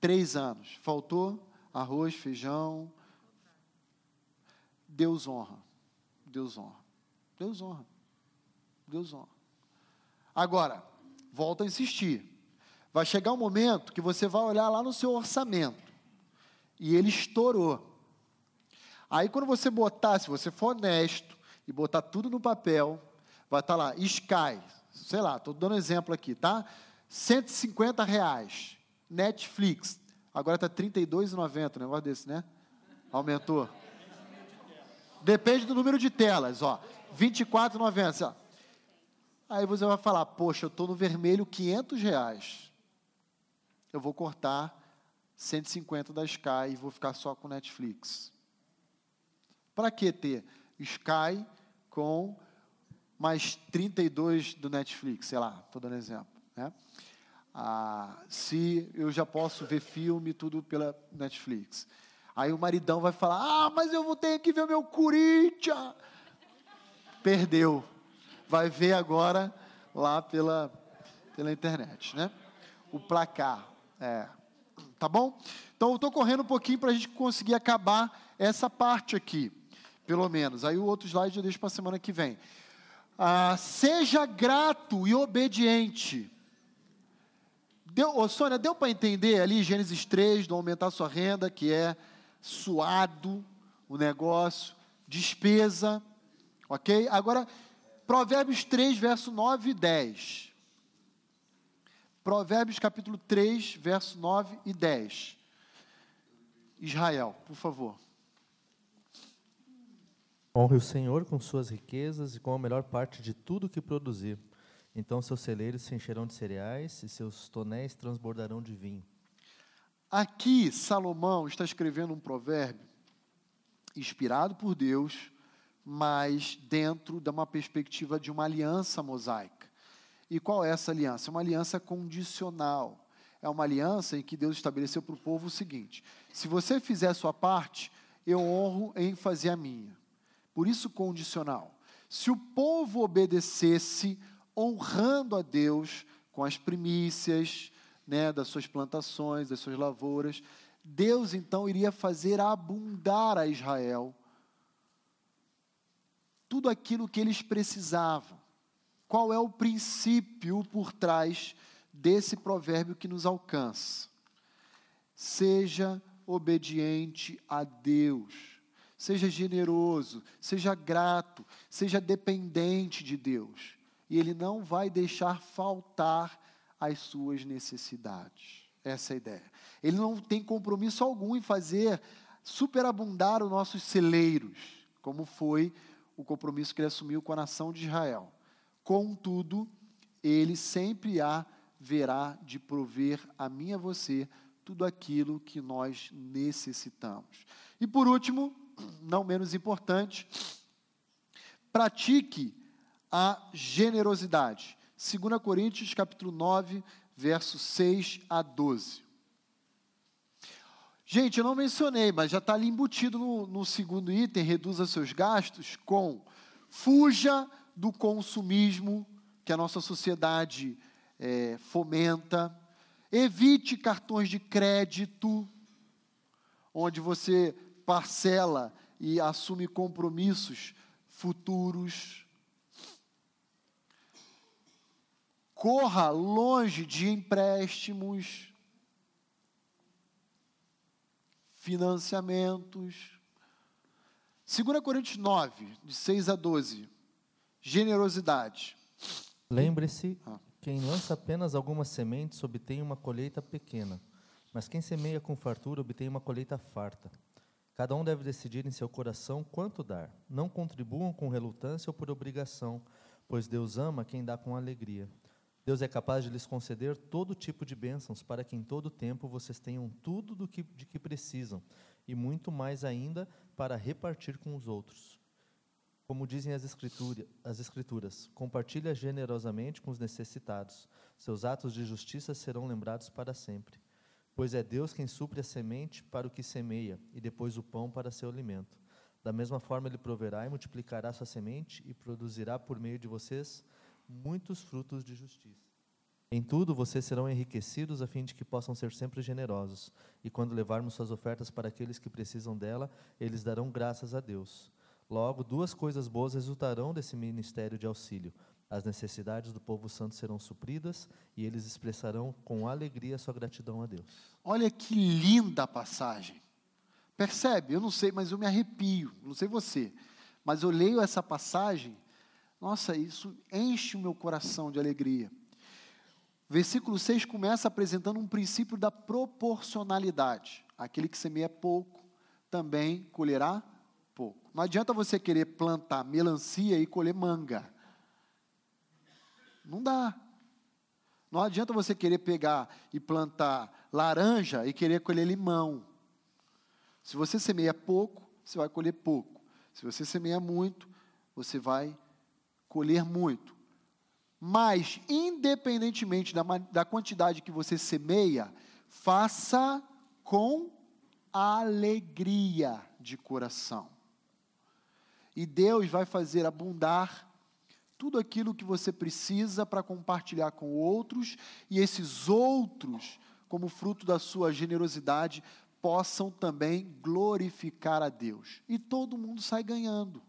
Três anos. Faltou arroz, feijão. Deus honra. Deus honra. Deus honra. Deus honra. Agora, volto a insistir. Vai chegar um momento que você vai olhar lá no seu orçamento. E ele estourou. Aí quando você botar, se você for honesto e botar tudo no papel, vai estar lá, Sky, sei lá, estou dando exemplo aqui, tá? 150 reais. Netflix. Agora está R$ 32,90, um negócio desse, né? Aumentou. Depende do número de telas, ó. R$ 24,90. Aí você vai falar, poxa, eu estou no vermelho 500 reais. Eu vou cortar 150 da Sky e vou ficar só com Netflix. Para que ter Sky com mais 32 do Netflix, sei lá, estou dando exemplo. Né? Ah, se eu já posso ver filme, tudo pela Netflix. Aí o maridão vai falar: Ah, mas eu vou ter que ver meu Corinthians. Perdeu. Vai ver agora lá pela, pela internet, né? O placar. É. Tá bom? Então eu estou correndo um pouquinho para a gente conseguir acabar essa parte aqui, pelo menos. Aí o outro slide eu deixo para a semana que vem. Ah, seja grato e obediente. Deu, ô Sônia, deu para entender ali Gênesis 3, do aumentar sua renda, que é suado o negócio, despesa, ok? Agora, Provérbios 3, verso 9 e 10. Provérbios capítulo 3, verso 9 e 10. Israel, por favor. Honre o Senhor com suas riquezas e com a melhor parte de tudo que produzir. Então seus celeiros se encherão de cereais e seus tonéis transbordarão de vinho. Aqui, Salomão está escrevendo um provérbio inspirado por Deus, mas dentro de uma perspectiva de uma aliança mosaica. E qual é essa aliança? É uma aliança condicional. É uma aliança em que Deus estabeleceu para o povo o seguinte: se você fizer a sua parte, eu honro em fazer a minha. Por isso, condicional. Se o povo obedecesse, honrando a Deus com as primícias, né, das suas plantações, das suas lavouras, Deus então iria fazer abundar a Israel tudo aquilo que eles precisavam. Qual é o princípio por trás desse provérbio que nos alcança? Seja obediente a Deus, seja generoso, seja grato, seja dependente de Deus, e Ele não vai deixar faltar as suas necessidades. Essa é a ideia. Ele não tem compromisso algum em fazer superabundar os nossos celeiros, como foi o compromisso que ele assumiu com a nação de Israel. Contudo, ele sempre haverá de prover a mim e a você tudo aquilo que nós necessitamos. E por último, não menos importante, pratique a generosidade. 2 Coríntios capítulo 9, versos 6 a 12. Gente, eu não mencionei, mas já está ali embutido no, no segundo item, reduza seus gastos, com fuja do consumismo que a nossa sociedade é, fomenta, evite cartões de crédito, onde você parcela e assume compromissos futuros. Corra longe de empréstimos, financiamentos. 2 Coríntios 9, de 6 a 12. Generosidade. Lembre-se, quem lança apenas algumas sementes obtém uma colheita pequena, mas quem semeia com fartura obtém uma colheita farta. Cada um deve decidir em seu coração quanto dar. Não contribuam com relutância ou por obrigação, pois Deus ama quem dá com alegria. Deus é capaz de lhes conceder todo tipo de bênçãos, para que em todo tempo vocês tenham tudo do que, de que precisam, e muito mais ainda para repartir com os outros. Como dizem as, escritura, as Escrituras, compartilha generosamente com os necessitados. Seus atos de justiça serão lembrados para sempre. Pois é Deus quem supre a semente para o que semeia, e depois o pão para seu alimento. Da mesma forma, Ele proverá e multiplicará sua semente e produzirá por meio de vocês muitos frutos de justiça. Em tudo vocês serão enriquecidos a fim de que possam ser sempre generosos. E quando levarmos suas ofertas para aqueles que precisam dela, eles darão graças a Deus. Logo, duas coisas boas resultarão desse ministério de auxílio. As necessidades do povo santo serão supridas e eles expressarão com alegria sua gratidão a Deus. Olha que linda passagem. Percebe? Eu não sei, mas eu me arrepio. Não sei você. Mas eu leio essa passagem, nossa, isso enche o meu coração de alegria. Versículo 6 começa apresentando um princípio da proporcionalidade. Aquele que semeia pouco também colherá pouco. Não adianta você querer plantar melancia e colher manga. Não dá. Não adianta você querer pegar e plantar laranja e querer colher limão. Se você semeia pouco, você vai colher pouco. Se você semeia muito, você vai colher muito. Mas, independentemente da, da quantidade que você semeia, faça com alegria de coração. E Deus vai fazer abundar tudo aquilo que você precisa para compartilhar com outros, e esses outros, como fruto da sua generosidade, possam também glorificar a Deus. E todo mundo sai ganhando.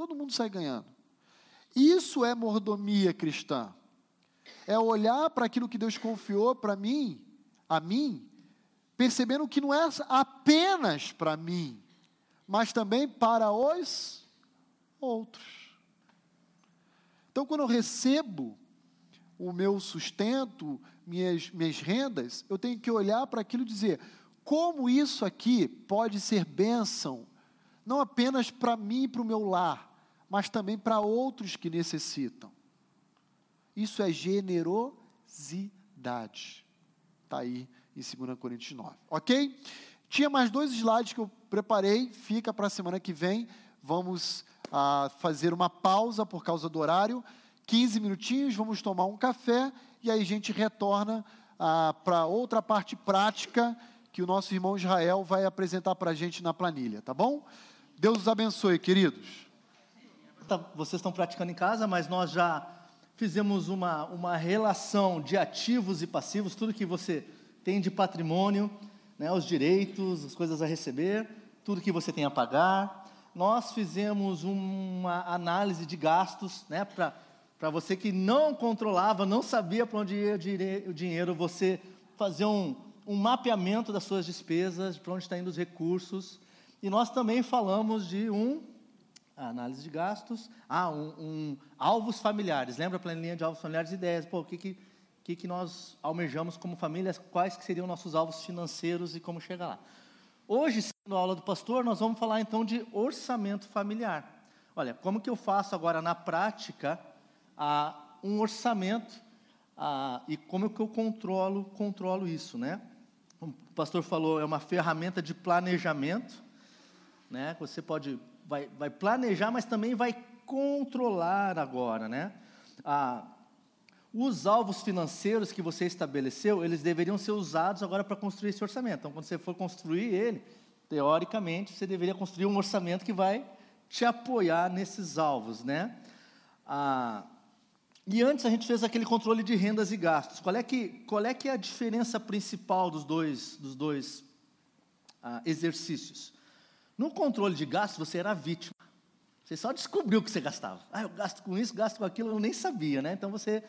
Todo mundo sai ganhando. Isso é mordomia cristã. É olhar para aquilo que Deus confiou para mim, a mim, percebendo que não é apenas para mim, mas também para os outros. Então, quando eu recebo o meu sustento, minhas, minhas rendas, eu tenho que olhar para aquilo e dizer: como isso aqui pode ser bênção, não apenas para mim e para o meu lar, mas também para outros que necessitam. Isso é generosidade. Está aí em 2 Coríntios 9. Ok? Tinha mais dois slides que eu preparei, fica para a semana que vem. Vamos a fazer uma pausa por causa do horário, 15 minutinhos, vamos tomar um café e aí a gente retorna ah, para outra parte prática que o nosso irmão Israel vai apresentar para a gente na planilha, tá bom? Deus os abençoe, queridos. Tá, vocês estão praticando em casa, mas nós já fizemos uma, uma relação de ativos e passivos, tudo que você tem de patrimônio, né, os direitos, as coisas a receber, tudo que você tem a pagar, nós fizemos uma análise de gastos, né, para você que não controlava, não sabia para onde ia o dinheiro, você fazer um, um mapeamento das suas despesas, para onde está indo os recursos. E nós também falamos de um análise de gastos, ah, um, um alvos familiares. Lembra a planilha de alvos familiares ideias? Pô, o que que, que nós almejamos como família? Quais que seriam nossos alvos financeiros e como chegar lá? Hoje, sendo a aula do pastor, nós vamos falar então de orçamento familiar. Olha, como que eu faço agora na prática ah, um orçamento ah, e como que eu controlo, controlo isso, né? O pastor falou, é uma ferramenta de planejamento, né? Você pode, vai, vai planejar, mas também vai controlar agora, né? Ah, os alvos financeiros que você estabeleceu, eles deveriam ser usados agora para construir esse orçamento. Então, quando você for construir ele, teoricamente, você deveria construir um orçamento que vai te apoiar nesses alvos, né? Ah, e antes a gente fez aquele controle de rendas e gastos. Qual é que, qual é, que é a diferença principal dos dois, dos dois ah, exercícios? No controle de gastos, você era vítima. Você só descobriu o que você gastava. Ah, eu gasto com isso, gasto com aquilo, eu nem sabia, né? Então você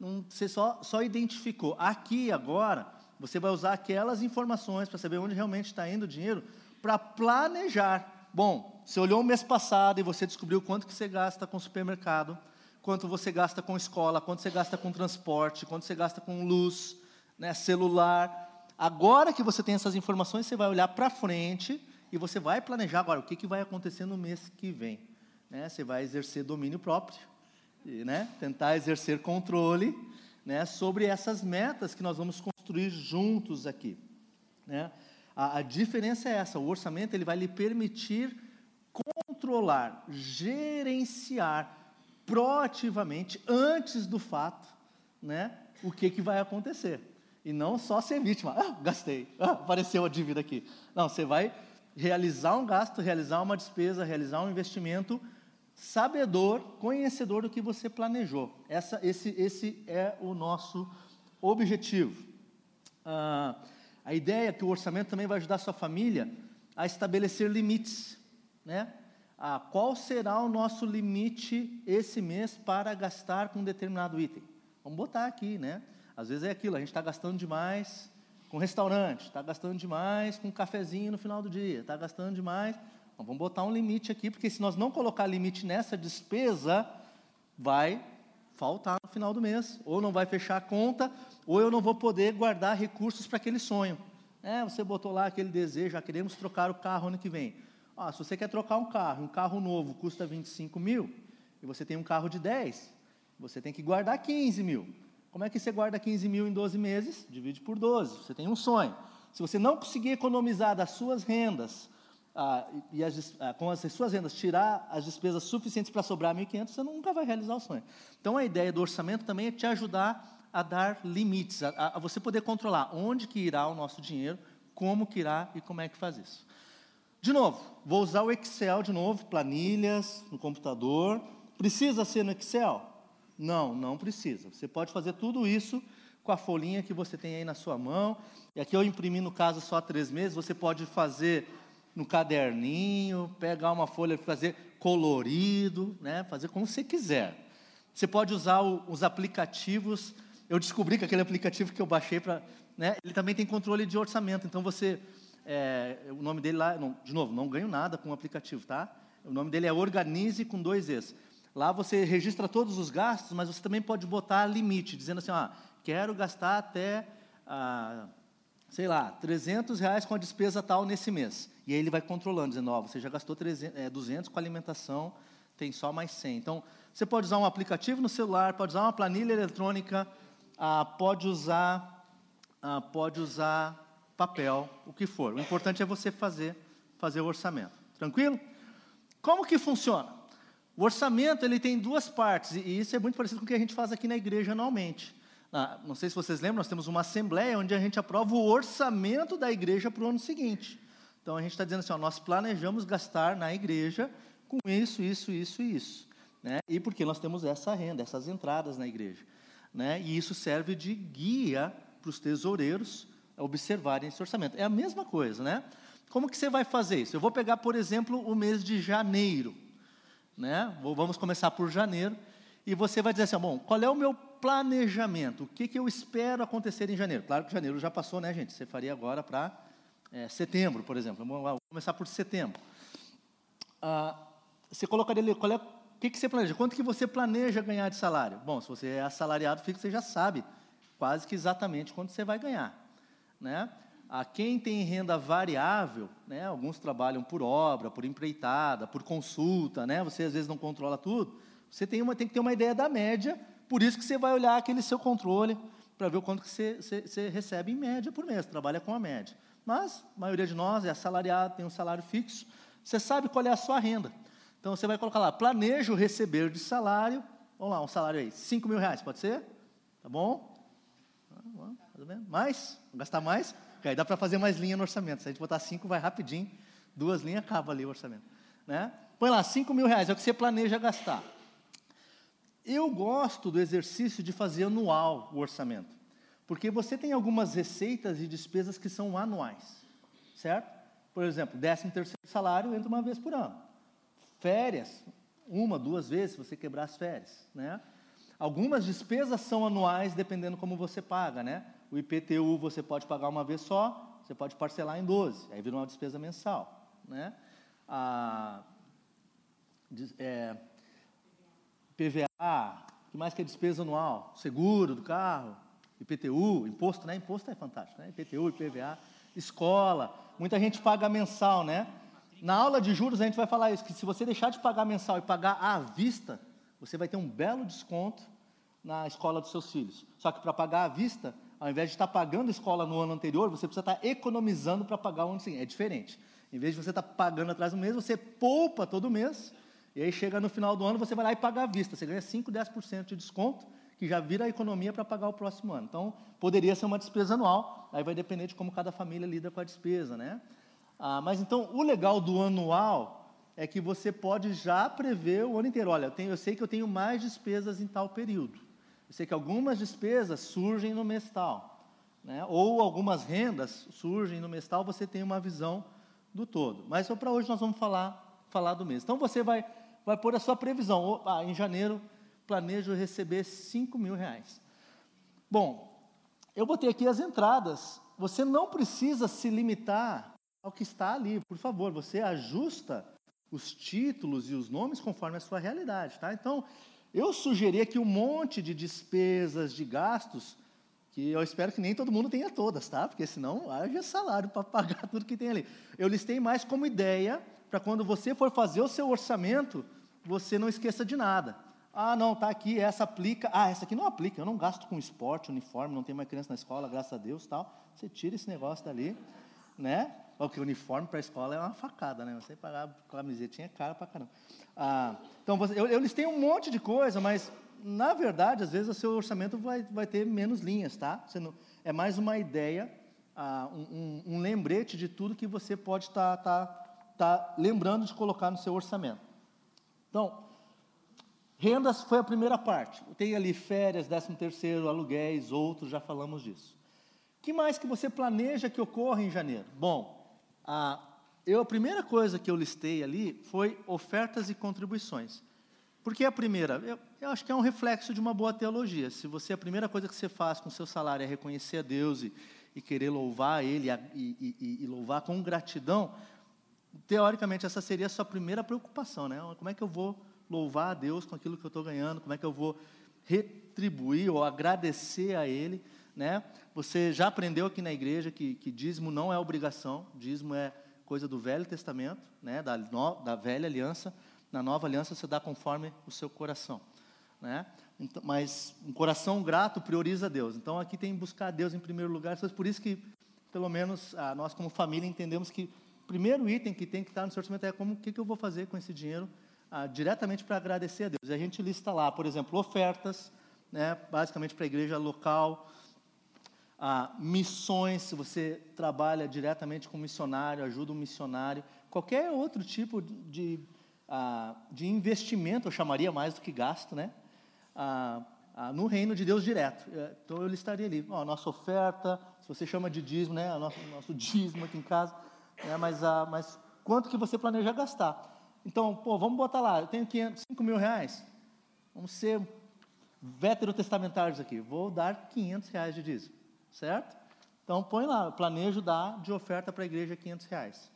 não, você só, só identificou. Aqui, agora, você vai usar aquelas informações para saber onde realmente está indo o dinheiro, para planejar. Bom, você olhou o mês passado e você descobriu quanto que você gasta com supermercado, quanto você gasta com escola, quanto você gasta com transporte, quanto você gasta com luz, né, celular. Agora que você tem essas informações, você vai olhar para frente e você vai planejar agora o que, que vai acontecer no mês que vem. Né? Você vai exercer domínio próprio né, tentar exercer controle né, sobre essas metas que nós vamos construir juntos aqui. Né? A, a, diferença é essa: o orçamento ele vai lhe permitir controlar, gerenciar proativamente, antes do fato, né, o que, que vai acontecer. E não só ser vítima. Ah, gastei. Ah, apareceu a dívida aqui. Não, você vai realizar um gasto, realizar uma despesa, realizar um investimento sabedor, conhecedor do que você planejou. Essa, esse, esse é o nosso objetivo. Ah, a ideia é que o orçamento também vai ajudar a sua família a estabelecer limites, né? Ah, qual será o nosso limite esse mês para gastar com um determinado item? Vamos botar aqui, né? Às vezes é aquilo, a gente está gastando demais com restaurante, está gastando demais com cafezinho no final do dia, está gastando demais. Então, vamos botar um limite aqui, porque se nós não colocar limite nessa despesa, vai faltar no final do mês, ou não vai fechar a conta, ou eu não vou poder guardar recursos para aquele sonho. É, você botou lá aquele desejo, já queremos trocar o carro ano que vem. Ah, se você quer trocar um carro, um carro novo custa 25 mil, e você tem um carro de 10, você tem que guardar 15 mil. Como é que você guarda 15 mil em 12 meses? Divide por 12. Você tem um sonho. Se você não conseguir economizar das suas rendas, ah, e as, ah, com as suas rendas, tirar as despesas suficientes para sobrar 1.500, você nunca vai realizar o sonho. Então, a ideia do orçamento também é te ajudar a dar limites, a, a você poder controlar onde que irá o nosso dinheiro, como que irá e como é que faz isso. De novo, vou usar o Excel de novo, planilhas no computador. Precisa ser no Excel? Não, não precisa. Você pode fazer tudo isso com a folhinha que você tem aí na sua mão. E aqui eu imprimi, no caso, só três meses. Você pode fazer no caderninho, pegar uma folha e fazer colorido, né? fazer como você quiser. Você pode usar o, os aplicativos. Eu descobri que aquele aplicativo que eu baixei para. Né, ele também tem controle de orçamento. Então você é, o nome dele lá, não, de novo, não ganho nada com o aplicativo, tá? O nome dele é Organize com dois Es. Lá você registra todos os gastos, mas você também pode botar limite, dizendo assim, ah, quero gastar até, ah, sei lá, 300 reais com a despesa tal nesse mês. E aí ele vai controlando, dizendo, ó, você já gastou 300, é, 200 com alimentação, tem só mais 100. Então, você pode usar um aplicativo no celular, pode usar uma planilha eletrônica, ah, pode usar, ah, pode usar papel, o que for. O importante é você fazer, fazer o orçamento. Tranquilo? Como que funciona? O orçamento ele tem duas partes, e isso é muito parecido com o que a gente faz aqui na igreja anualmente. Ah, não sei se vocês lembram, nós temos uma assembleia onde a gente aprova o orçamento da igreja para o ano seguinte. Então a gente está dizendo assim, ó, nós planejamos gastar na igreja com isso, isso, isso e isso. Né? E porque nós temos essa renda, essas entradas na igreja. Né? E isso serve de guia para os tesoureiros observarem esse orçamento. É a mesma coisa, né? Como que você vai fazer isso? Eu vou pegar, por exemplo, o mês de janeiro, né? Vamos começar por janeiro e você vai dizer assim, bom, qual é o meu planejamento? O que, que eu espero acontecer em janeiro? Claro que janeiro já passou, né, gente? Você faria agora para é, setembro, por exemplo. Vamos começar por setembro. Ah, você colocaria ali, qual é, o que, que você planeja? Quanto que você planeja ganhar de salário? Bom, se você é assalariado fixo, você já sabe quase que exatamente quanto você vai ganhar né? A quem tem renda variável, né? Alguns trabalham por obra, por empreitada, por consulta, né? Você às vezes não controla tudo. Você tem, uma, tem que ter uma ideia da média, por isso que você vai olhar aquele seu controle para ver o quanto que você, você, você, recebe em média por mês, trabalha com a média. Mas a maioria de nós é assalariado, tem um salário fixo, você sabe qual é a sua renda. Então você vai colocar lá, planejo receber de salário, vamos lá, um salário aí, 5 mil reais, pode ser? Tá bom? Mais? Vou gastar mais? Porque aí dá para fazer mais linha no orçamento. Se a gente botar cinco, vai rapidinho. Duas linhas, acaba ali o orçamento. Né? Põe lá, cinco mil reais, é o que você planeja gastar. Eu gosto do exercício de fazer anual o orçamento. Porque você tem algumas receitas e despesas que são anuais. Certo? Por exemplo, décimo terceiro salário entra uma vez por ano. Férias, uma, duas vezes, se você quebrar as férias. Né? Algumas despesas são anuais, dependendo como você paga, né? O IPTU você pode pagar uma vez só, você pode parcelar em 12, aí vira uma despesa mensal, né? A, é, PVA, que mais que é despesa anual? Seguro do carro, IPTU, imposto, né? Imposto é fantástico, né? IPTU, IPVA, escola, muita gente paga mensal, né? Na aula de juros a gente vai falar isso, que se você deixar de pagar mensal e pagar à vista, você vai ter um belo desconto na escola dos seus filhos. Só que para pagar à vista, ao invés de estar pagando escola no ano anterior, você precisa estar economizando para pagar o ano seguinte. É diferente. Em vez de você estar pagando atrás do mês, você poupa todo mês, e aí chega no final do ano, você vai lá e paga à vista. Você ganha 5, 10% de desconto, que já vira a economia para pagar o próximo ano. Então, poderia ser uma despesa anual, aí vai depender de como cada família lida com a despesa, né? Ah, mas então, o legal do anual é que você pode já prever o ano inteiro. Olha, eu, tenho, eu sei que eu tenho mais despesas em tal período. Eu sei que algumas despesas surgem no mês tal. Né? Ou algumas rendas surgem no mês tal, você tem uma visão do todo. Mas para hoje nós vamos falar, falar do mês. Então você vai, vai pôr a sua previsão. Ah, em janeiro, planejo receber 5 mil reais. Bom, eu botei aqui as entradas. Você não precisa se limitar ao que está ali. Por favor, você ajusta os títulos e os nomes conforme a sua realidade, tá? Então, eu sugeri aqui um monte de despesas, de gastos, que eu espero que nem todo mundo tenha todas, tá? Porque senão haja salário para pagar tudo que tem ali. Eu listei mais como ideia para quando você for fazer o seu orçamento, você não esqueça de nada. Ah, não, tá aqui, essa aplica. Ah, essa aqui não aplica. Eu não gasto com esporte, uniforme, não tem mais criança na escola, graças a Deus, tal. Você tira esse negócio dali, né? Porque o uniforme para a escola é uma facada, né? Você pagar camisetinha é cara para caramba. Ah, então, você, eu, eu listei um monte de coisa, mas, na verdade, às vezes o seu orçamento vai, vai ter menos linhas, tá? Não, é mais uma ideia, ah, um, um, um, lembrete de tudo que você pode estar tá, tá, tá lembrando de colocar no seu orçamento. Então, rendas foi a primeira parte. Tem ali férias, décimo terceiro, aluguéis, outros, já falamos disso. que mais que você planeja que ocorra em janeiro? Bom, ah, eu, a primeira coisa que eu listei ali foi ofertas e contribuições. Por que a primeira? Eu, eu, acho que é um reflexo de uma boa teologia. Se você, a primeira coisa que você faz com o seu salário é reconhecer a Deus e, e querer louvar Ele e, e, e, louvar com gratidão, teoricamente essa seria a sua primeira preocupação. Né? Como é que eu vou louvar a Deus com aquilo que eu estou ganhando? Como é que eu vou retribuir ou agradecer a Ele? Né? Você já aprendeu aqui na igreja que, que dízimo não é obrigação, dízimo é coisa do Velho Testamento, né? da, no, da velha aliança. Na nova aliança você dá conforme o seu coração. Né? Então, mas um coração grato prioriza Deus. Então aqui tem buscar Deus em primeiro lugar. Por isso que, pelo menos, a, nós como família entendemos que o primeiro item que tem que estar no seu orçamento é como o que, que eu vou fazer com esse dinheiro ah, diretamente para agradecer a Deus. E a gente lista lá, por exemplo, ofertas, né, basicamente para a igreja local, missões, se você trabalha diretamente com missionário, ajuda um missionário, qualquer outro tipo de, de investimento, eu chamaria mais do que gasto, né? No reino de Deus direto. É, então eu listaria ali, ó, a nossa oferta, se você chama de dízimo, né? O nosso, nosso dízimo aqui em casa, né? mas, ah, mas quanto que você planeja gastar? Então, pô, vamos botar lá, eu tenho 500, 5 mil reais, vamos ser veterotestamentários aqui, vou dar 500 reais de dízimo certo? Então põe lá, planejo dar de oferta para a igreja 500 reais.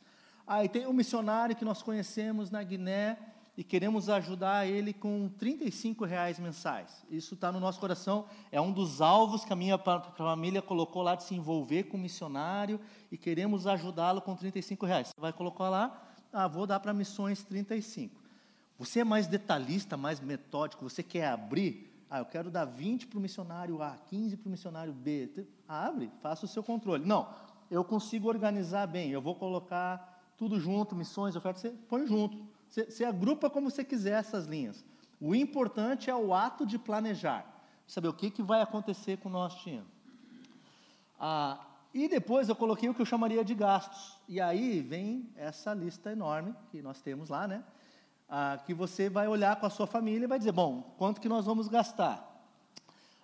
Aí tem um missionário que nós conhecemos na Guiné e queremos ajudar ele com 35 reais mensais. Isso está no nosso coração, é um dos alvos que a minha família colocou lá de se envolver com o missionário e queremos ajudá-lo com 35 reais. Você vai colocar lá, ah, vou dar para missões 35. Você é mais detalhista, mais metódico, você quer abrir, ah, eu quero dar 20 para o missionário A, 15 para o missionário B. Abre, faça o seu controle. Não, eu consigo organizar bem. Eu vou colocar tudo junto, missões, ofertas, você põe junto. Você, você agrupa como você quiser essas linhas. O importante é o ato de planejar. Saber o que, que vai acontecer com o nosso dinheiro. Ah, e depois eu coloquei o que eu chamaria de gastos. E aí vem essa lista enorme que nós temos lá, né? Ah, que você vai olhar com a sua família e vai dizer, bom, quanto que nós vamos gastar?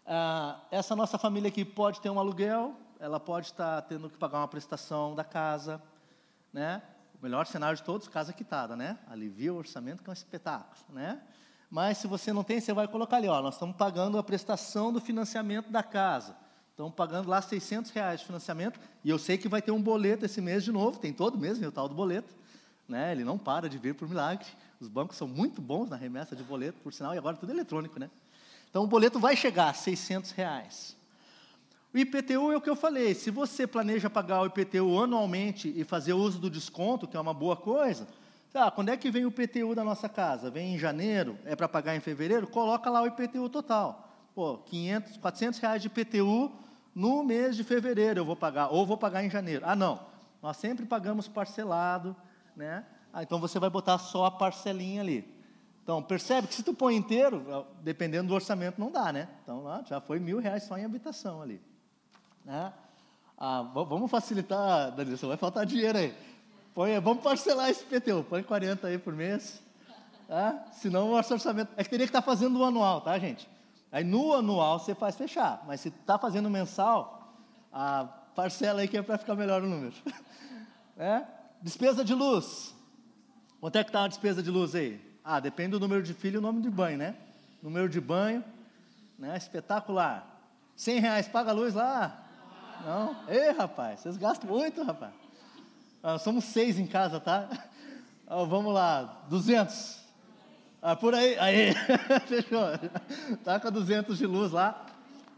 Ah, essa nossa família aqui pode ter um aluguel, ela pode estar tendo que pagar uma prestação da casa, né? O melhor cenário de todos, casa quitada, né? Alivia o orçamento, que é um espetáculo, né? Mas se você não tem, você vai colocar ali, ó, nós estamos pagando a prestação do financiamento da casa. Estamos pagando lá 600 reais de financiamento, e eu sei que vai ter um boleto esse mês de novo, tem todo mês, o tal do boleto. Né? Ele não para de vir por milagre. Os bancos são muito bons na remessa de boleto, por sinal, e agora tudo eletrônico, né? Então o boleto vai chegar a 600 reais. O IPTU é o que eu falei. Se você planeja pagar o IPTU anualmente e fazer uso do desconto, que é uma boa coisa, ah, quando é que vem o IPTU da nossa casa? Vem em janeiro? É para pagar em fevereiro? Coloca lá o IPTU total. Pô, 500, 400 reais de IPTU no mês de fevereiro eu vou pagar, ou vou pagar em janeiro. Ah, não. Nós sempre pagamos parcelado, né? Ah, então você vai botar só a parcelinha ali. Então, percebe que se tu põe inteiro, dependendo do orçamento, não dá, né? Então, lá já foi mil reais só em habitação ali. Né? Ah, vamos facilitar, Danilo, vai faltar dinheiro aí. Põe, vamos parcelar esse PTU, põe 40 aí por mês. Tá? Senão o orçamento. É que teria que estar fazendo o anual, tá, gente? Aí no anual você faz fechar, mas se está fazendo mensal, a parcela aí que é para ficar melhor o número. É? Despesa de luz. Quanto é que está a despesa de luz aí? Ah, depende do número de filho e o nome de banho, né? Número de banho, né? Espetacular. 100 reais paga a luz lá? Não? Ei, rapaz, vocês gastam muito, rapaz. Ah, somos seis em casa, tá? Ah, vamos lá, 200. Ah, por aí, aí, fechou. Tá com 200 de luz lá.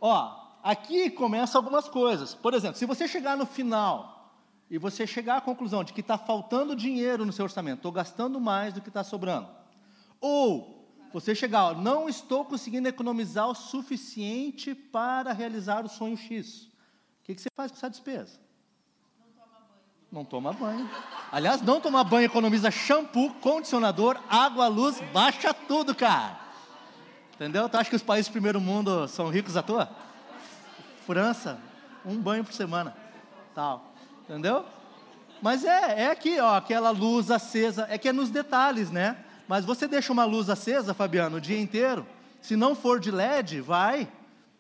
Ó, aqui começam algumas coisas. Por exemplo, se você chegar no final e você chegar à conclusão de que está faltando dinheiro no seu orçamento, estou gastando mais do que está sobrando. Ou você chegar, ó, não estou conseguindo economizar o suficiente para realizar o sonho X. O que, que você faz com essa despesa? Não toma banho. Aliás, não tomar banho economiza shampoo, condicionador, água, luz, baixa tudo, cara. Entendeu? Tu acha que os países do primeiro mundo são ricos à toa? França, um banho por semana. Tal. Entendeu? Mas é, é aqui, ó, aquela luz acesa. É que é nos detalhes, né? Mas você deixa uma luz acesa, Fabiano, o dia inteiro. Se não for de LED, vai.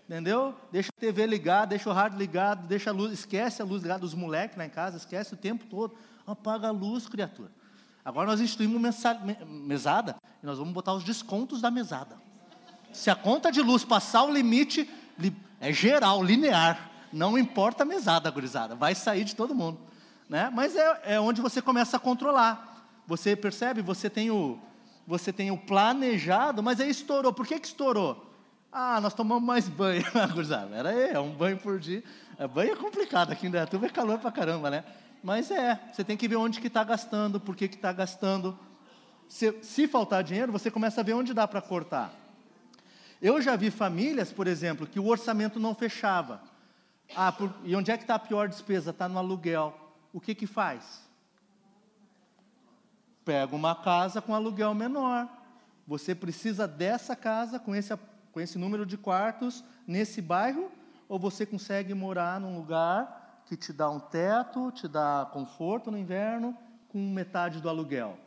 Entendeu? Deixa a TV ligada, deixa o rádio ligado, deixa a luz, esquece a luz ligada dos moleques lá em casa, esquece o tempo todo. Apaga a luz, criatura. Agora nós instituímos mensa- me- mesada e nós vamos botar os descontos da mesada. Se a conta de luz passar o limite, li- é geral, linear. Não importa a mesada, gurizada. Vai sair de todo mundo. Né? Mas é, é onde você começa a controlar. Você percebe? Você tem o, você tem o planejado, mas aí estourou. Por que, que estourou? Ah, nós tomamos mais banho, gurizada. Era aí, é um banho por dia. É, banho é complicado aqui em Dayatuba, é calor pra caramba, né? Mas é, você tem que ver onde que está gastando, por que está gastando. Se, se faltar dinheiro, você começa a ver onde dá para cortar. Eu já vi famílias, por exemplo, que o orçamento não fechava. Ah, por- e onde é que está a pior despesa? Está no aluguel. O que que faz? Pega uma casa com aluguel menor. Você precisa dessa casa com esse, com esse número de quartos nesse bairro? Ou você consegue morar num lugar que te dá um teto, te dá conforto no inverno, com metade do aluguel?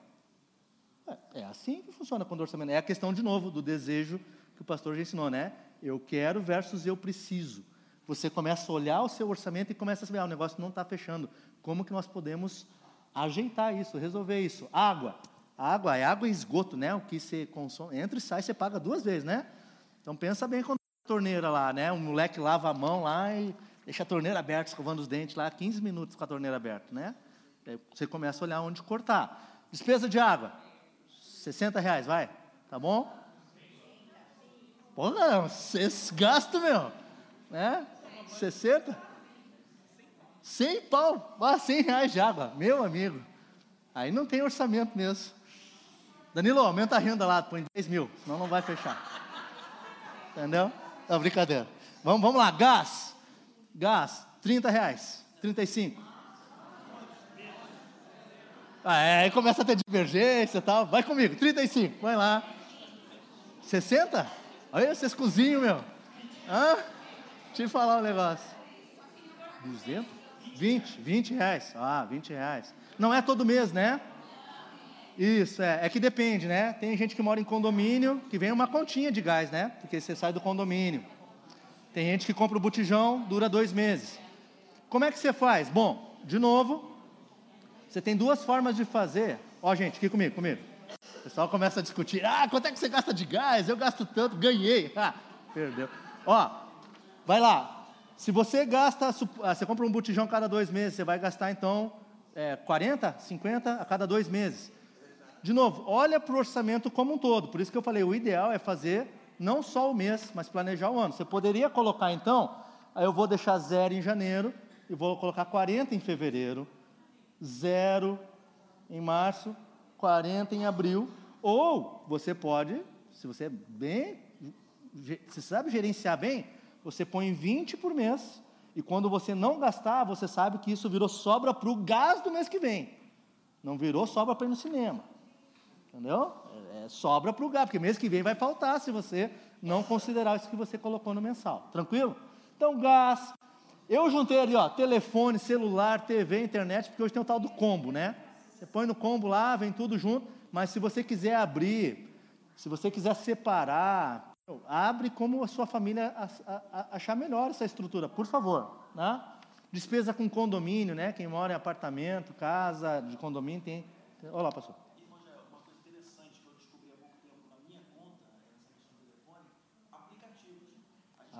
É, é assim que funciona quando orçamento. É a questão, de novo, do desejo que o pastor já ensinou, né? Eu quero versus eu preciso. Você começa a olhar o seu orçamento e começa a saber, ah, o negócio não está fechando. Como que nós podemos ajeitar isso, resolver isso? Água. Água é água e esgoto, né? O que você consome. Entra e sai, você paga duas vezes, né? Então pensa bem quando a torneira lá, né? Um moleque lava a mão lá e deixa a torneira aberta, escovando os dentes lá, 15 minutos com a torneira aberta, né? Aí você começa a olhar onde cortar. Despesa de água. 60 reais, vai. Tá bom? Pô, não, vocês gastam, meu. Né? 60? 100 pau. Ah, 100 reais de água. Meu amigo. Aí não tem orçamento mesmo. Danilo, aumenta a renda lá, põe 10 mil, senão não vai fechar. Entendeu? Não, brincadeira. Vamos, vamos lá, gás. Gás, 30 reais. 35. Ah, é, aí começa a ter divergência e tal. Vai comigo, 35, vai lá. 60? Olha, vocês cozinham, meu. Hã? Deixa eu falar um negócio. 200? 20, 20 reais. Ah, 20 reais. Não é todo mês, né? Isso, é. É que depende, né? Tem gente que mora em condomínio, que vem uma continha de gás, né? Porque você sai do condomínio. Tem gente que compra o botijão, dura dois meses. Como é que você faz? Bom, de novo, você tem duas formas de fazer. Ó, gente, aqui comigo, comigo. O pessoal começa a discutir. Ah, quanto é que você gasta de gás? Eu gasto tanto, ganhei. Ah, perdeu. Ó, vai lá. Se você gasta, ah, você compra um botijão cada dois meses, você vai gastar então é, 40, 50 a cada dois meses. De novo, olha para o orçamento como um todo. Por isso que eu falei, o ideal é fazer não só o mês, mas planejar o ano. Você poderia colocar então, eu vou deixar zero em janeiro e vou colocar 40 em fevereiro, zero em março, 40 em abril. Ou você pode, se você é bem, se sabe gerenciar bem, você põe 20 por mês. E quando você não gastar, você sabe que isso virou sobra para o gás do mês que vem. Não virou sobra para ir no cinema. Entendeu? É, sobra para o gasto, porque mês que vem vai faltar se você não considerar isso que você colocou no mensal. Tranquilo? Então, gás. Eu juntei ali, ó, telefone, celular, TV, internet, porque hoje tem o tal do combo, né? Você põe no combo lá, vem tudo junto, mas se você quiser abrir, se você quiser separar, abre como a sua família achar melhor essa estrutura, por favor, né? Despesa com condomínio, né? Quem mora em apartamento, casa de condomínio tem. Olá, pastor.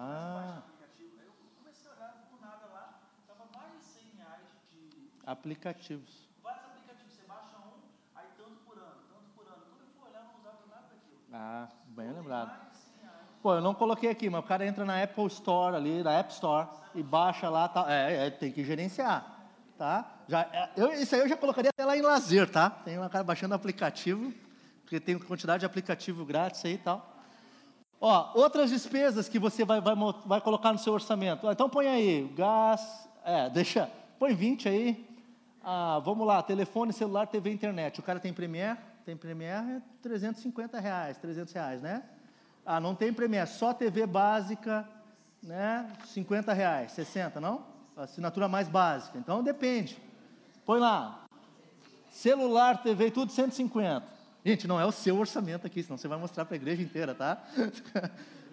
Ah. Eu comecei a olhar por nada lá, estava mais de 100 reais de. Aplicativos. Vários aplicativos, você baixa um, aí tanto por ano, tanto por ano. Quando eu for olhar, não usava nada daquilo. Ah, bem lembrado. Pô, eu não coloquei aqui, mas o cara entra na Apple Store ali, na App Store, e baixa lá, tá, é, é tem que gerenciar, tá? Já, é, eu, isso aí eu já colocaria até lá em lazer, tá? Tem um cara baixando aplicativo, porque tem quantidade de aplicativo grátis aí e tal. Ó, outras despesas que você vai, vai, vai colocar no seu orçamento. Então põe aí, gás, é, deixa, põe 20 aí. Ah, vamos lá, telefone, celular, TV, internet. O cara tem Premiere? Tem Premiere, é 350 reais, 300 reais, né? Ah, não tem Premiere, só TV básica, né? 50 reais, 60, não? Assinatura mais básica. Então depende. Põe lá. Celular, TV, tudo 150. Gente, não é o seu orçamento aqui, senão você vai mostrar para a igreja inteira, tá?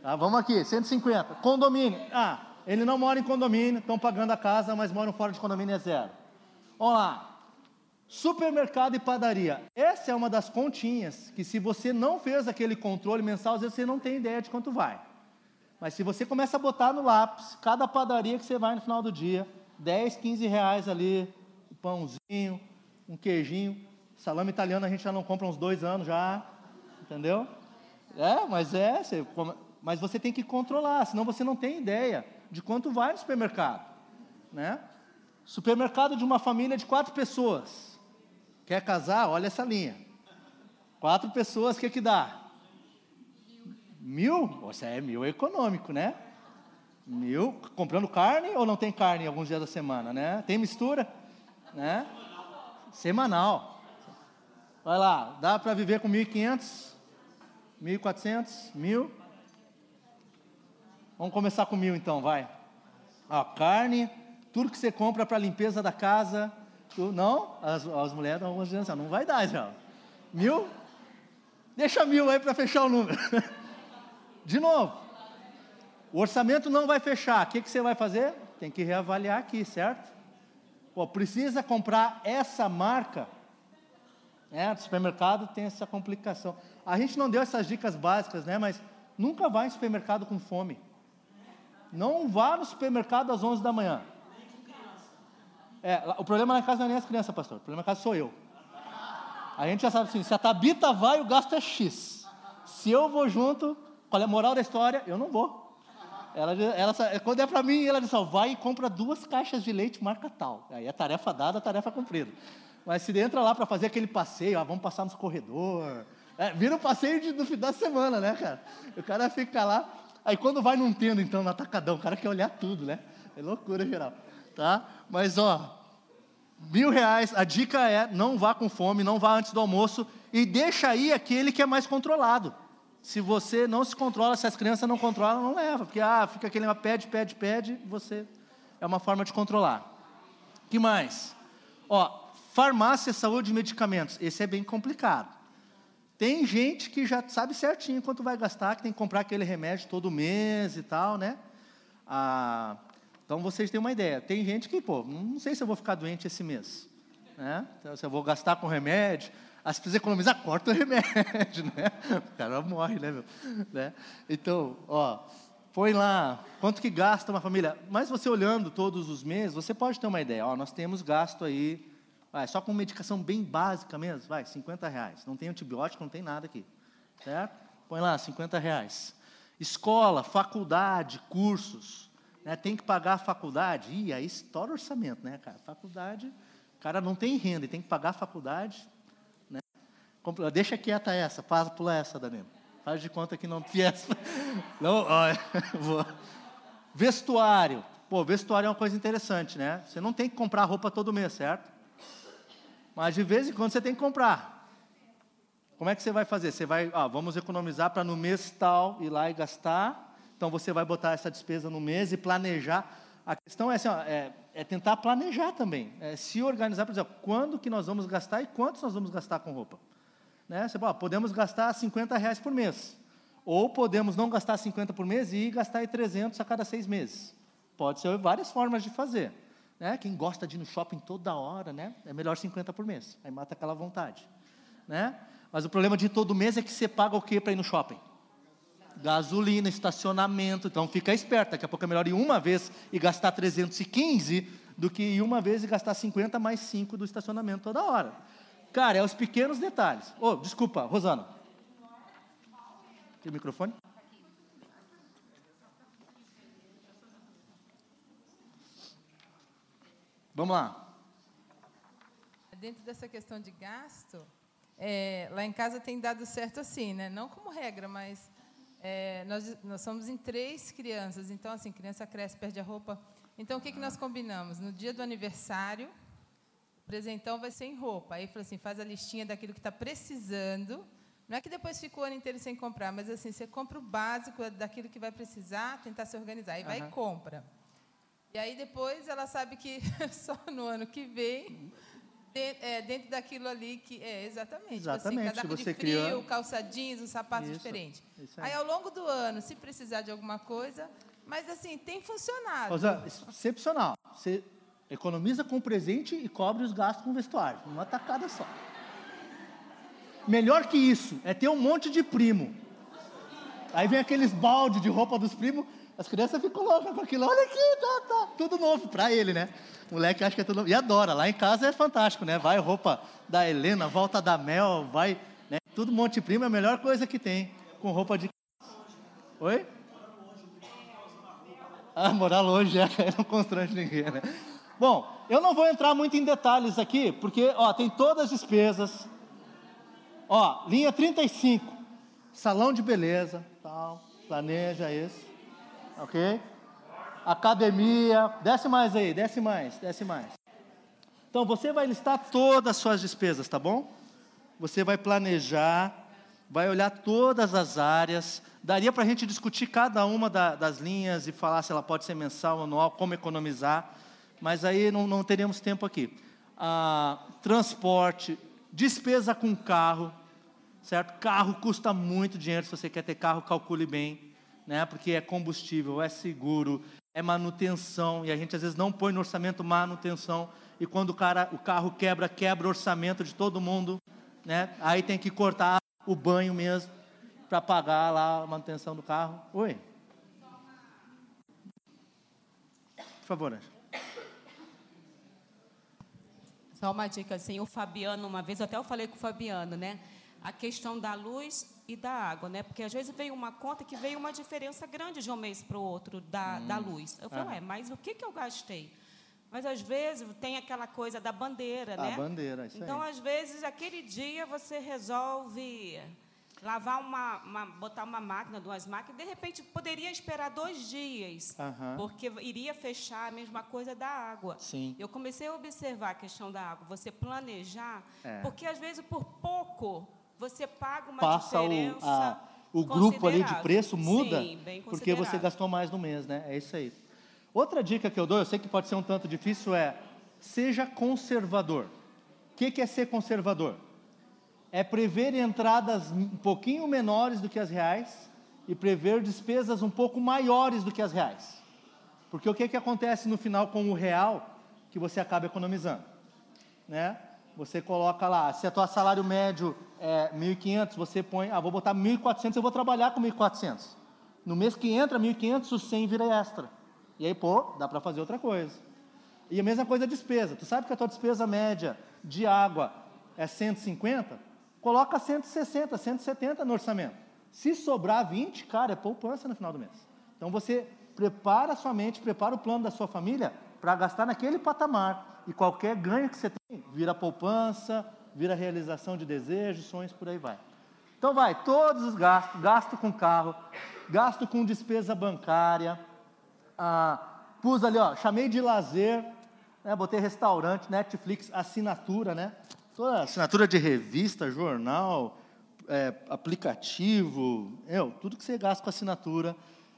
tá? Vamos aqui, 150. Condomínio. Ah, ele não mora em condomínio, estão pagando a casa, mas moram fora de condomínio é zero. Vamos lá. Supermercado e padaria. Essa é uma das continhas que, se você não fez aquele controle mensal, às vezes você não tem ideia de quanto vai. Mas se você começa a botar no lápis, cada padaria que você vai no final do dia, 10, 15 reais ali, um pãozinho, um queijinho. Salame italiano a gente já não compra uns dois anos já, entendeu? É, mas é, você, mas você tem que controlar, senão você não tem ideia de quanto vai no supermercado, né? Supermercado de uma família de quatro pessoas. Quer casar? Olha essa linha. Quatro pessoas, o que, que dá? Mil? Você é mil econômico, né? Mil, comprando carne ou não tem carne alguns dias da semana, né? Tem mistura, né? Semanal. Vai lá, dá para viver com 1.500, 1.400, mil. Vamos começar com mil então, vai. A carne, tudo que você compra para limpeza da casa, não, as, as mulheres estão dizendo assim, não vai dar, já. Mil? Deixa mil aí para fechar o número. De novo, o orçamento não vai fechar. O que, que você vai fazer? Tem que reavaliar aqui, certo? Pô, precisa comprar essa marca. É, no supermercado tem essa complicação. A gente não deu essas dicas básicas, né? Mas nunca vá em supermercado com fome. Não vá no supermercado às 11 da manhã. É, o problema na casa não é nem as crianças, pastor. O problema na casa sou eu. A gente já sabe assim, se a Tabita vai, o gasto é X. Se eu vou junto, qual é a moral da história? Eu não vou. Ela, ela, quando é para mim, ela diz, ó, vai e compra duas caixas de leite marca tal. Aí é tarefa dada, tarefa cumprida. Mas se entra lá para fazer aquele passeio, ó, vamos passar nos corredores. É, vira um passeio de, no fim da semana, né, cara? O cara fica lá. Aí quando vai não tendo, então, no atacadão, o cara quer olhar tudo, né? É loucura geral tá? Mas ó, mil reais, a dica é: não vá com fome, não vá antes do almoço e deixa aí aquele que é mais controlado. Se você não se controla, se as crianças não controlam, não leva, porque ah, fica aquele pede, pede, pede, você é uma forma de controlar. Que mais? Ó, farmácia, saúde e medicamentos. Esse é bem complicado. Tem gente que já sabe certinho quanto vai gastar, que tem que comprar aquele remédio todo mês e tal, né? Ah, então vocês têm uma ideia. Tem gente que, pô, não sei se eu vou ficar doente esse mês. Né? Então, se eu vou gastar com remédio, ah, se precisa economizar, corta o remédio, né? O cara morre, né, meu? Né? Então, ó, põe lá, quanto que gasta uma família. Mas você olhando todos os meses, você pode ter uma ideia. Ó, nós temos gasto aí, vai, só com medicação bem básica mesmo, vai, 50 reais. Não tem antibiótico, não tem nada aqui. Certo? Põe lá, 50 reais. Escola, faculdade, cursos né, tem que pagar a faculdade, e aí estoura o orçamento, né, cara? Faculdade, o cara não tem renda e tem que pagar a faculdade, né? Deixa quieta essa, passa, pula essa, Danilo. Faz de conta que não essa. Não, ó, vou. Vestuário. Pô, vestuário é uma coisa interessante, né? Você não tem que comprar roupa todo mês, certo? Mas de vez em quando você tem que comprar. Como é que você vai fazer? Você vai, ah, vamos economizar para no mês tal ir lá e gastar. Então você vai botar essa despesa no mês e planejar. A questão é, assim, ó, é, é tentar planejar também, é se organizar, por exemplo, quando que nós vamos gastar e quantos nós vamos gastar com roupa. Né? Você ah, podemos gastar 50 reais por mês. Ou podemos não gastar 50 por mês e gastar aí 300 a cada seis meses. Pode ser várias formas de fazer. Né? Quem gosta de ir no shopping toda hora, né? é melhor 50 por mês. Aí mata aquela vontade. Né? Mas o problema de todo mês é que você paga o quê para ir no shopping? Gasolina, estacionamento. Então fica esperto. Daqui a pouco é melhor ir uma vez e gastar 315 do que ir uma vez e gastar 50 mais 5 do estacionamento toda hora. Cara, é os pequenos detalhes. Oh, desculpa, Rosana. Tem microfone? Vamos lá. Dentro dessa questão de gasto, é, lá em casa tem dado certo assim, né? Não como regra, mas é, nós, nós somos em três crianças. Então, assim, criança cresce, perde a roupa. Então, o que, que nós combinamos? No dia do aniversário, o presentão vai ser em roupa. Aí, falou assim, faz a listinha daquilo que está precisando. Não é que depois fica o ano inteiro sem comprar, mas assim, você compra o básico daquilo que vai precisar, tentar se organizar. Aí vai e compra. E aí depois ela sabe que só no ano que vem é, dentro daquilo ali que é exatamente, tipo assim, exatamente. Casaco de frio, criou... calça jeans, um sapato isso, diferente. Isso aí. aí. ao longo do ano, se precisar de alguma coisa, mas assim tem funcionado. Rosa, excepcional. Você economiza com presente e cobre os gastos com vestuário, numa tacada só. Melhor que isso é ter um monte de primo. Aí vem aqueles balde de roupa dos primos, as crianças ficam loucas com aquilo. Olha aqui, tá, tá, tudo novo para ele, né? O moleque acha que é tudo novo. E adora. Lá em casa é fantástico, né? Vai roupa da Helena, volta da Mel, vai. Né? Tudo Monte Primo é a melhor coisa que tem. Com roupa de. Oi? Ah, morar longe, é, não constrange ninguém, né? Bom, eu não vou entrar muito em detalhes aqui, porque, ó, tem todas as despesas. Ó, linha 35, salão de beleza, tal, planeja isso ok? Academia, desce mais aí, desce mais, desce mais. Então você vai listar todas as suas despesas, tá bom? Você vai planejar, vai olhar todas as áreas. Daria para a gente discutir cada uma da, das linhas e falar se ela pode ser mensal, anual, como economizar, mas aí não, não teríamos tempo aqui. Ah, transporte, despesa com carro, certo? Carro custa muito dinheiro, se você quer ter carro, calcule bem né? Porque é combustível, é seguro, é manutenção e a gente às vezes não põe no orçamento manutenção e quando o cara, o carro quebra, quebra o orçamento de todo mundo, né? Aí tem que cortar o banho mesmo para pagar lá a manutenção do carro. Oi. Por favor, Anja. Só uma dica assim, o Fabiano, uma vez até eu falei com o Fabiano, né? A questão da luz e da água, né? Porque às vezes vem uma conta que veio uma diferença grande de um mês para o outro da, hum. da luz. Eu falei, ué, mas o que, que eu gastei? Mas às vezes tem aquela coisa da bandeira, a né? A bandeira, isso Então, aí. às vezes, aquele dia você resolve lavar uma, uma, botar uma máquina, duas máquinas, de repente poderia esperar dois dias, uhum. porque iria fechar a mesma coisa da água. Sim. Eu comecei a observar a questão da água, você planejar, é. porque às vezes por pouco você paga uma Passa diferença. O, a, o grupo ali de preço muda Sim, porque você gastou mais no mês, né? É isso aí. Outra dica que eu dou, eu sei que pode ser um tanto difícil, é seja conservador. O que, que é ser conservador? É prever entradas um pouquinho menores do que as reais e prever despesas um pouco maiores do que as reais. Porque o que, que acontece no final com o real que você acaba economizando? Né? Você coloca lá, se a tua salário médio é 1.500, você põe, ah, vou botar 1.400, eu vou trabalhar com 1.400. No mês que entra 1.500, o 100 vira extra. E aí, pô, dá para fazer outra coisa. E a mesma coisa a despesa. Tu sabe que a tua despesa média de água é 150? Coloca 160, 170 no orçamento. Se sobrar 20, cara, é poupança no final do mês. Então você prepara a sua mente, prepara o plano da sua família para gastar naquele patamar. E qualquer ganho que você tem, vira poupança, vira realização de desejos, sonhos, por aí vai. Então vai, todos os gastos, gasto com carro, gasto com despesa bancária, ah, pus ali, ó, chamei de lazer, né, botei restaurante, Netflix, assinatura, né? toda assinatura de revista, jornal, é, aplicativo, eu, tudo que você gasta com assinatura,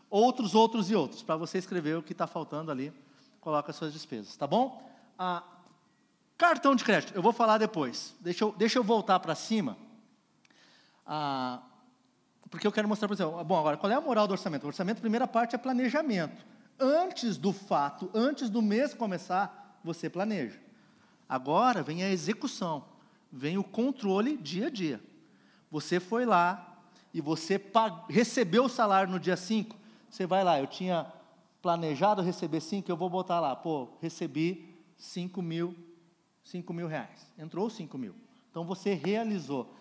outros, outros e outros, para você escrever o que está faltando ali, coloca as suas despesas, tá bom? Ah, cartão de crédito, eu vou falar depois. Deixa eu, deixa eu voltar para cima. Ah, porque eu quero mostrar para você. Bom, agora, qual é a moral do orçamento? O orçamento, primeira parte é planejamento. Antes do fato, antes do mês começar, você planeja. Agora vem a execução, vem o controle dia a dia. Você foi lá e você recebeu o salário no dia 5, você vai lá, eu tinha planejado receber 5, eu vou botar lá, pô, recebi 5 mil, 5 mil reais. Entrou 5 mil. Então você realizou.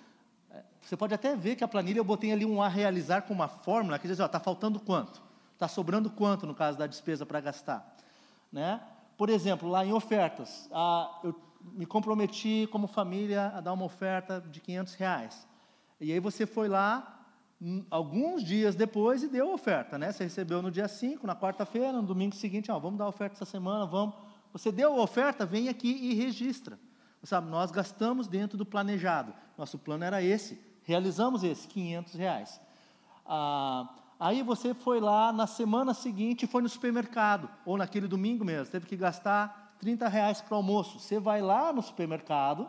É, você pode até ver que a planilha eu botei ali um a realizar com uma fórmula que diz, ó, está faltando quanto? Está sobrando quanto no caso da despesa para gastar? Né? Por exemplo, lá em ofertas, a, eu me comprometi como família a dar uma oferta de 500 reais. E aí você foi lá, hum, alguns dias depois, e deu a oferta. Né? Você recebeu no dia 5, na quarta-feira, no domingo seguinte, ó, vamos dar a oferta essa semana, vamos. Você deu a oferta, vem aqui e registra. Sabe, nós gastamos dentro do planejado. Nosso plano era esse, realizamos esse, 500 reais. Ah, Aí você foi lá na semana seguinte foi no supermercado, ou naquele domingo mesmo, teve que gastar 30 reais para o almoço. Você vai lá no supermercado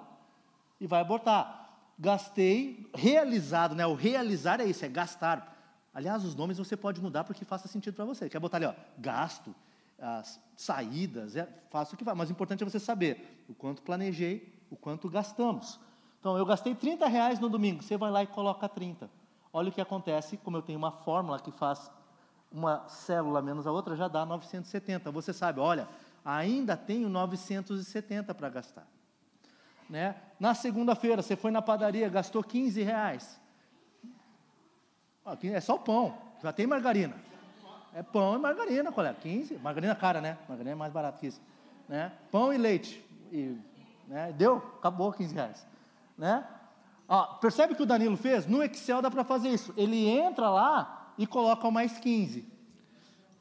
e vai botar. Gastei, realizado, né? O realizar é isso, é gastar. Aliás, os nomes você pode mudar porque faça sentido para você. Quer botar ali, ó, gasto, as saídas, é, faça o que vai. Mas o importante é você saber o quanto planejei, o quanto gastamos. Então, eu gastei 30 reais no domingo, você vai lá e coloca 30. Olha o que acontece, como eu tenho uma fórmula que faz uma célula menos a outra, já dá 970. Você sabe, olha, ainda tenho 970 para gastar. Né? Na segunda-feira, você foi na padaria, gastou 15 reais. É só o pão, já tem margarina. É pão e margarina, colega. 15, margarina cara, né? Margarina é mais barato que isso. Né? Pão e leite. E, né? Deu, acabou 15 reais. Né? Ó, percebe que o Danilo fez? No Excel dá para fazer isso. Ele entra lá e coloca o mais 15.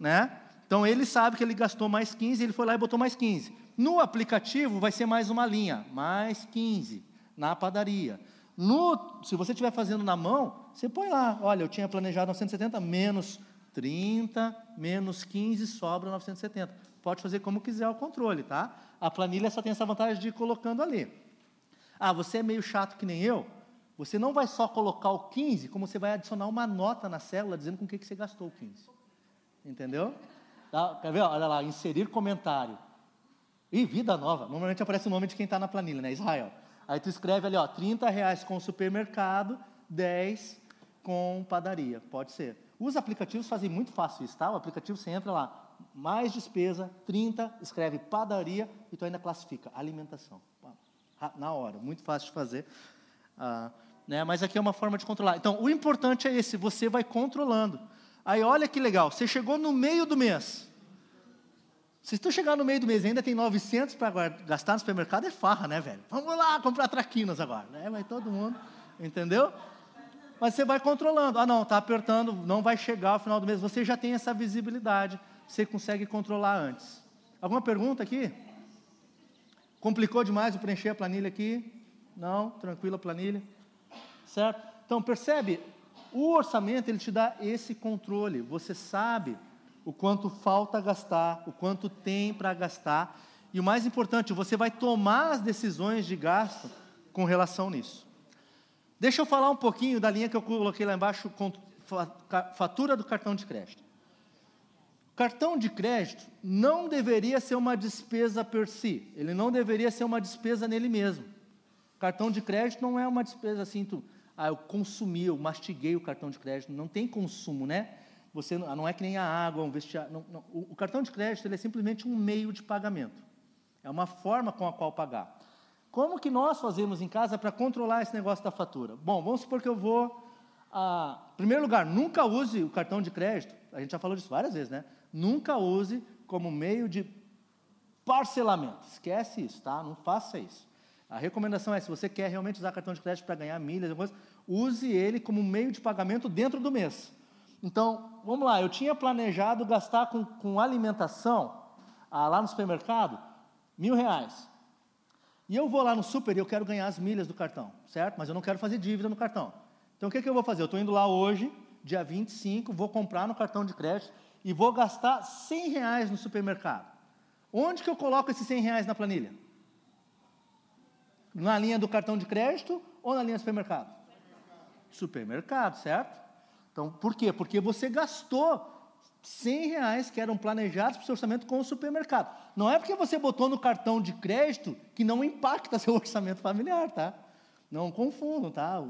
Né? Então ele sabe que ele gastou mais 15, ele foi lá e botou mais 15. No aplicativo vai ser mais uma linha, mais 15 na padaria. No, se você estiver fazendo na mão, você põe lá, olha, eu tinha planejado 970 menos 30, menos 15, sobra 970. Pode fazer como quiser o controle, tá? A planilha só tem essa vantagem de ir colocando ali. Ah, você é meio chato que nem eu? Você não vai só colocar o 15, como você vai adicionar uma nota na célula dizendo com o que, que você gastou o 15. Entendeu? Tá? Quer ver? Olha lá, inserir comentário. E vida nova. Normalmente aparece o nome de quem está na planilha, né? Israel. Aí tu escreve ali, ó, 30 reais com supermercado, 10 com padaria. Pode ser. Os aplicativos fazem muito fácil isso, tá? O aplicativo você entra lá, mais despesa, 30, escreve padaria e tu ainda classifica alimentação. Na hora, muito fácil de fazer. Ah, né? mas aqui é uma forma de controlar. Então, o importante é esse, você vai controlando. Aí, olha que legal, você chegou no meio do mês. Se tu chegar no meio do mês e ainda tem 900 para gastar no supermercado, é farra, né, velho? Vamos lá comprar traquinas agora, né? Vai todo mundo, entendeu? Mas você vai controlando. Ah, não, está apertando, não vai chegar ao final do mês. Você já tem essa visibilidade, você consegue controlar antes. Alguma pergunta aqui? Complicou demais o preencher a planilha aqui? Não? Tranquila a planilha? certo? Então, percebe? O orçamento, ele te dá esse controle. Você sabe o quanto falta gastar, o quanto tem para gastar. E o mais importante, você vai tomar as decisões de gasto com relação nisso. Deixa eu falar um pouquinho da linha que eu coloquei lá embaixo, fatura do cartão de crédito. Cartão de crédito não deveria ser uma despesa per si, ele não deveria ser uma despesa nele mesmo. Cartão de crédito não é uma despesa assim, tu, ah, eu consumi, eu mastiguei o cartão de crédito. Não tem consumo, né? Você não é que nem a água, um vestiário. Não, não. O, o, cartão de crédito ele é simplesmente um meio de pagamento. É uma forma com a qual pagar. Como que nós fazemos em casa para controlar esse negócio da fatura? Bom, vamos supor que eu vou. Ah, em primeiro lugar, nunca use o cartão de crédito. A gente já falou disso várias vezes, né? Nunca use como meio de parcelamento. Esquece isso, tá? Não faça isso. A recomendação é, se você quer realmente usar cartão de crédito para ganhar milhas, use ele como meio de pagamento dentro do mês. Então, vamos lá, eu tinha planejado gastar com, com alimentação ah, lá no supermercado mil reais. E eu vou lá no super e eu quero ganhar as milhas do cartão, certo? Mas eu não quero fazer dívida no cartão. Então o que, que eu vou fazer? Eu estou indo lá hoje, dia 25, vou comprar no cartão de crédito e vou gastar 100 reais no supermercado. Onde que eu coloco esses 100 reais na planilha? Na linha do cartão de crédito ou na linha do supermercado? Supermercado, certo? Então, por quê? Porque você gastou 100 reais que eram planejados para o seu orçamento com o supermercado. Não é porque você botou no cartão de crédito que não impacta seu orçamento familiar, tá? Não confundam, tá?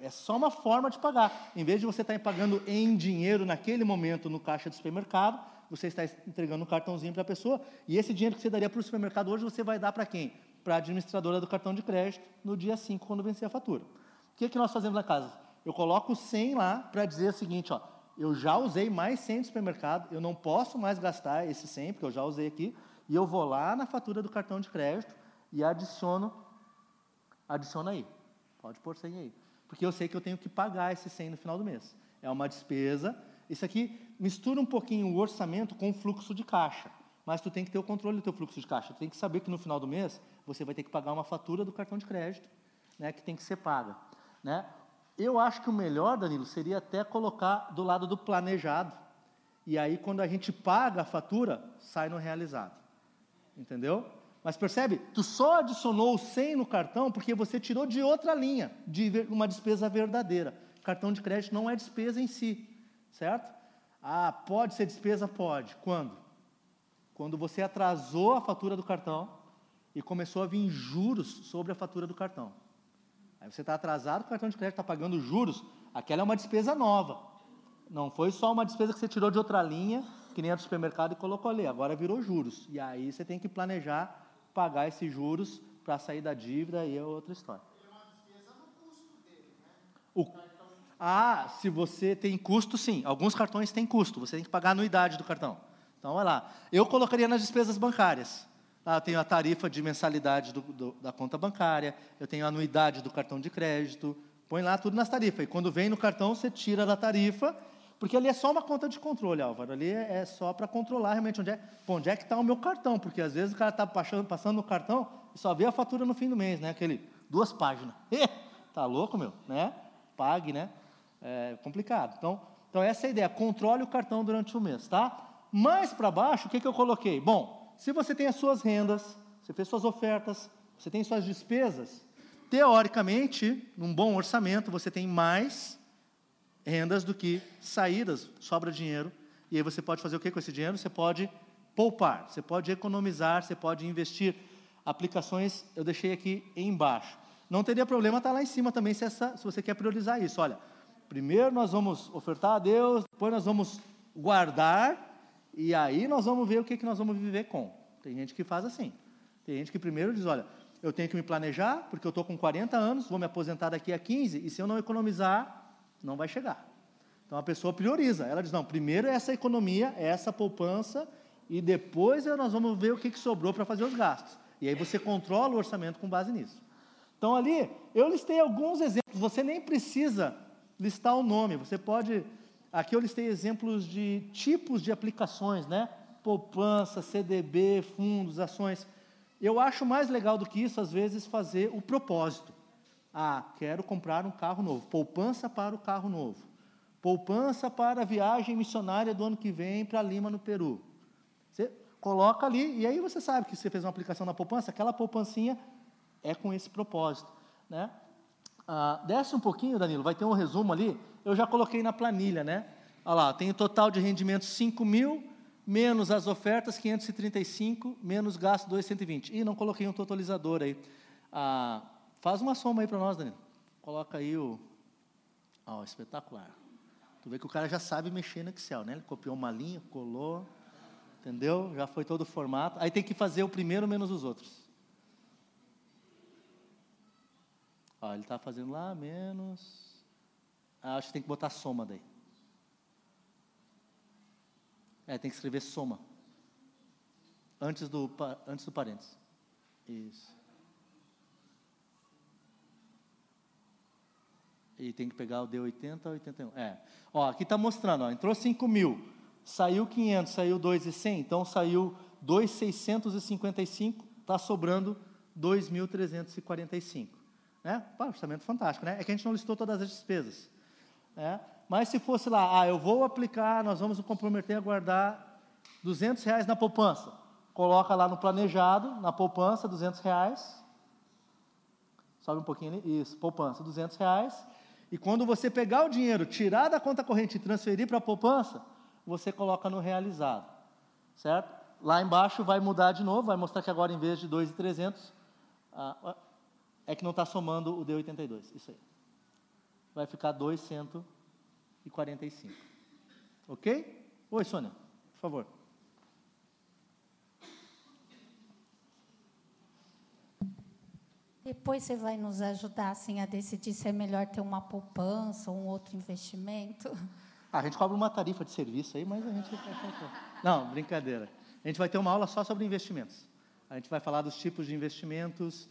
É só uma forma de pagar. Em vez de você estar pagando em dinheiro naquele momento no caixa do supermercado, você está entregando um cartãozinho para a pessoa, e esse dinheiro que você daria para o supermercado hoje, você vai dar para quem? Para a administradora do cartão de crédito no dia 5, quando vencer a fatura. O que, é que nós fazemos na casa? Eu coloco 100 lá para dizer o seguinte, ó, eu já usei mais 100 no supermercado, eu não posso mais gastar esse 100, porque eu já usei aqui, e eu vou lá na fatura do cartão de crédito e adiciono, adiciona aí, pode pôr 100 aí, porque eu sei que eu tenho que pagar esse 100 no final do mês. É uma despesa, isso aqui mistura um pouquinho o orçamento com o fluxo de caixa, mas tu tem que ter o controle do teu fluxo de caixa, tu tem que saber que no final do mês você vai ter que pagar uma fatura do cartão de crédito, né, que tem que ser paga, né? Eu acho que o melhor, Danilo, seria até colocar do lado do planejado. E aí, quando a gente paga a fatura, sai no realizado. Entendeu? Mas percebe? Tu só adicionou o 100 no cartão porque você tirou de outra linha, de uma despesa verdadeira. Cartão de crédito não é despesa em si, certo? Ah, pode ser despesa? Pode. Quando? Quando você atrasou a fatura do cartão e começou a vir juros sobre a fatura do cartão. Aí você está atrasado, o cartão de crédito está pagando juros, aquela é uma despesa nova. Não foi só uma despesa que você tirou de outra linha, que nem a do supermercado e colocou ali, agora virou juros. E aí você tem que planejar pagar esses juros para sair da dívida e é outra história. O... Ah, se você tem custo, sim. Alguns cartões têm custo, você tem que pagar a anuidade do cartão. Então, olha lá. Eu colocaria nas despesas bancárias. Ah, eu tenho a tarifa de mensalidade do, do, da conta bancária, eu tenho a anuidade do cartão de crédito, põe lá tudo nas tarifas. E quando vem no cartão, você tira da tarifa, porque ali é só uma conta de controle, Álvaro. Ali é, é só para controlar realmente onde é, onde é que está o meu cartão, porque às vezes o cara está passando, passando no cartão e só vê a fatura no fim do mês, né? Aquele, duas páginas. tá louco, meu? Né? Pague, né? É complicado. Então, então essa é a ideia, controle o cartão durante o mês, tá? Mais para baixo, o que, que eu coloquei? Bom, se você tem as suas rendas, você fez suas ofertas, você tem suas despesas, teoricamente, num bom orçamento, você tem mais rendas do que saídas, sobra dinheiro, e aí você pode fazer o que com esse dinheiro? Você pode poupar, você pode economizar, você pode investir. Aplicações eu deixei aqui embaixo. Não teria problema estar lá em cima também se, essa, se você quer priorizar isso. Olha, primeiro nós vamos ofertar a Deus, depois nós vamos guardar e aí nós vamos ver o que, que nós vamos viver com. Tem gente que faz assim. Tem gente que primeiro diz, olha, eu tenho que me planejar, porque eu estou com 40 anos, vou me aposentar daqui a 15, e se eu não economizar, não vai chegar. Então a pessoa prioriza. Ela diz, não, primeiro é essa economia, é essa poupança, e depois nós vamos ver o que, que sobrou para fazer os gastos. E aí você controla o orçamento com base nisso. Então ali, eu listei alguns exemplos, você nem precisa listar o nome, você pode Aqui eu listei exemplos de tipos de aplicações, né? Poupança, CDB, fundos, ações. Eu acho mais legal do que isso, às vezes, fazer o propósito. Ah, quero comprar um carro novo. Poupança para o carro novo. Poupança para a viagem missionária do ano que vem para Lima, no Peru. Você coloca ali, e aí você sabe que você fez uma aplicação na poupança, aquela poupancinha é com esse propósito. Né? Ah, desce um pouquinho, Danilo, vai ter um resumo ali eu já coloquei na planilha, né? Olha lá, tem o total de rendimento 5 mil, menos as ofertas 535, menos gasto 220. Ih, não coloquei um totalizador aí. Ah, faz uma soma aí para nós, Danilo. Coloca aí o... Ó, espetacular. Tu vê que o cara já sabe mexer no Excel, né? Ele copiou uma linha, colou, entendeu? Já foi todo o formato. Aí tem que fazer o primeiro menos os outros. Ó, ele está fazendo lá, menos... Ah, acho que tem que botar soma daí. É, tem que escrever soma. Antes do, antes do parênteses. Isso. E tem que pegar o D80 ou 81. É. Ó, aqui está mostrando, ó, entrou 5 mil, saiu 500, saiu 2,100, então saiu 2,655, está sobrando 2.345. Né? Pá, orçamento fantástico, né? É que a gente não listou todas as despesas. Né? Mas se fosse lá, ah, eu vou aplicar, nós vamos nos comprometer a guardar 200 reais na poupança. Coloca lá no planejado, na poupança, 200 reais. Sobe um pouquinho ali, isso, poupança, 200 reais. E quando você pegar o dinheiro, tirar da conta corrente e transferir para a poupança, você coloca no realizado, certo? Lá embaixo vai mudar de novo, vai mostrar que agora em vez de 2,300, ah, é que não está somando o D82, isso aí. Vai ficar 245. Ok? Oi, Sônia, por favor. Depois você vai nos ajudar assim, a decidir se é melhor ter uma poupança ou um outro investimento? Ah, a gente cobra uma tarifa de serviço aí, mas a gente. Não, brincadeira. A gente vai ter uma aula só sobre investimentos. A gente vai falar dos tipos de investimentos.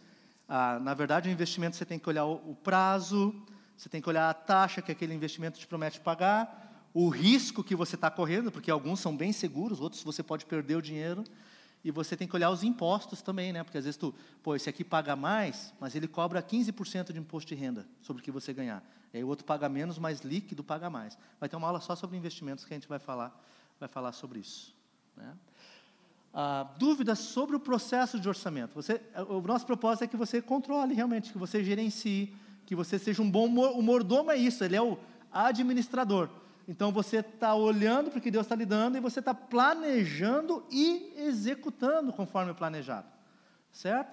Ah, na verdade, o investimento você tem que olhar o prazo, você tem que olhar a taxa que aquele investimento te promete pagar, o risco que você está correndo, porque alguns são bem seguros, outros você pode perder o dinheiro. E você tem que olhar os impostos também, né? Porque às vezes tu, pô, esse aqui paga mais, mas ele cobra 15% de imposto de renda sobre o que você ganhar. E aí o outro paga menos, mas líquido paga mais. Vai ter uma aula só sobre investimentos que a gente vai falar, vai falar sobre isso. Né? Ah, dúvidas sobre o processo de orçamento. Você, o nosso propósito é que você controle realmente, que você gerencie, que você seja um bom o mordomo é isso, ele é o administrador. Então você está olhando para o que Deus está lhe dando e você está planejando e executando conforme planejado. Certo?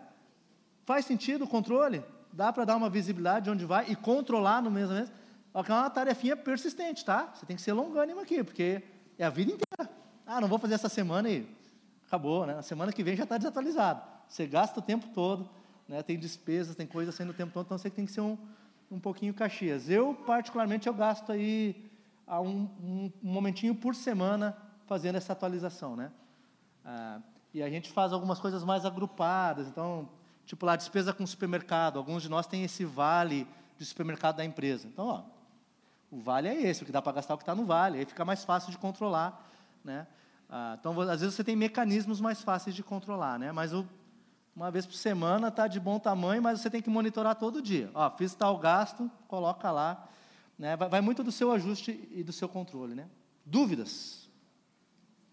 Faz sentido o controle? Dá para dar uma visibilidade de onde vai e controlar no mesmo mês? É uma tarefinha persistente, tá? Você tem que ser longânimo aqui, porque é a vida inteira. Ah, não vou fazer essa semana e acabou, né? Na semana que vem já está desatualizado. Você gasta o tempo todo, né? tem despesas, tem coisas saindo o tempo todo, então você tem que ser um, um pouquinho caxias. Eu, particularmente, eu gasto aí um, um, momentinho por semana fazendo essa atualização, né? Ah, e a gente faz algumas coisas mais agrupadas, então, tipo lá, despesa com supermercado. Alguns de nós têm esse vale de supermercado da empresa. Então, ó, o vale é esse, o que dá para gastar é o que está no vale, aí fica mais fácil de controlar, né? Ah, então, às vezes você tem mecanismos mais fáceis de controlar, né? Mas o, uma vez por semana está de bom tamanho, mas você tem que monitorar todo dia. Ó, fiz tal gasto, coloca lá. Né? Vai, vai muito do seu ajuste e do seu controle. Né? Dúvidas?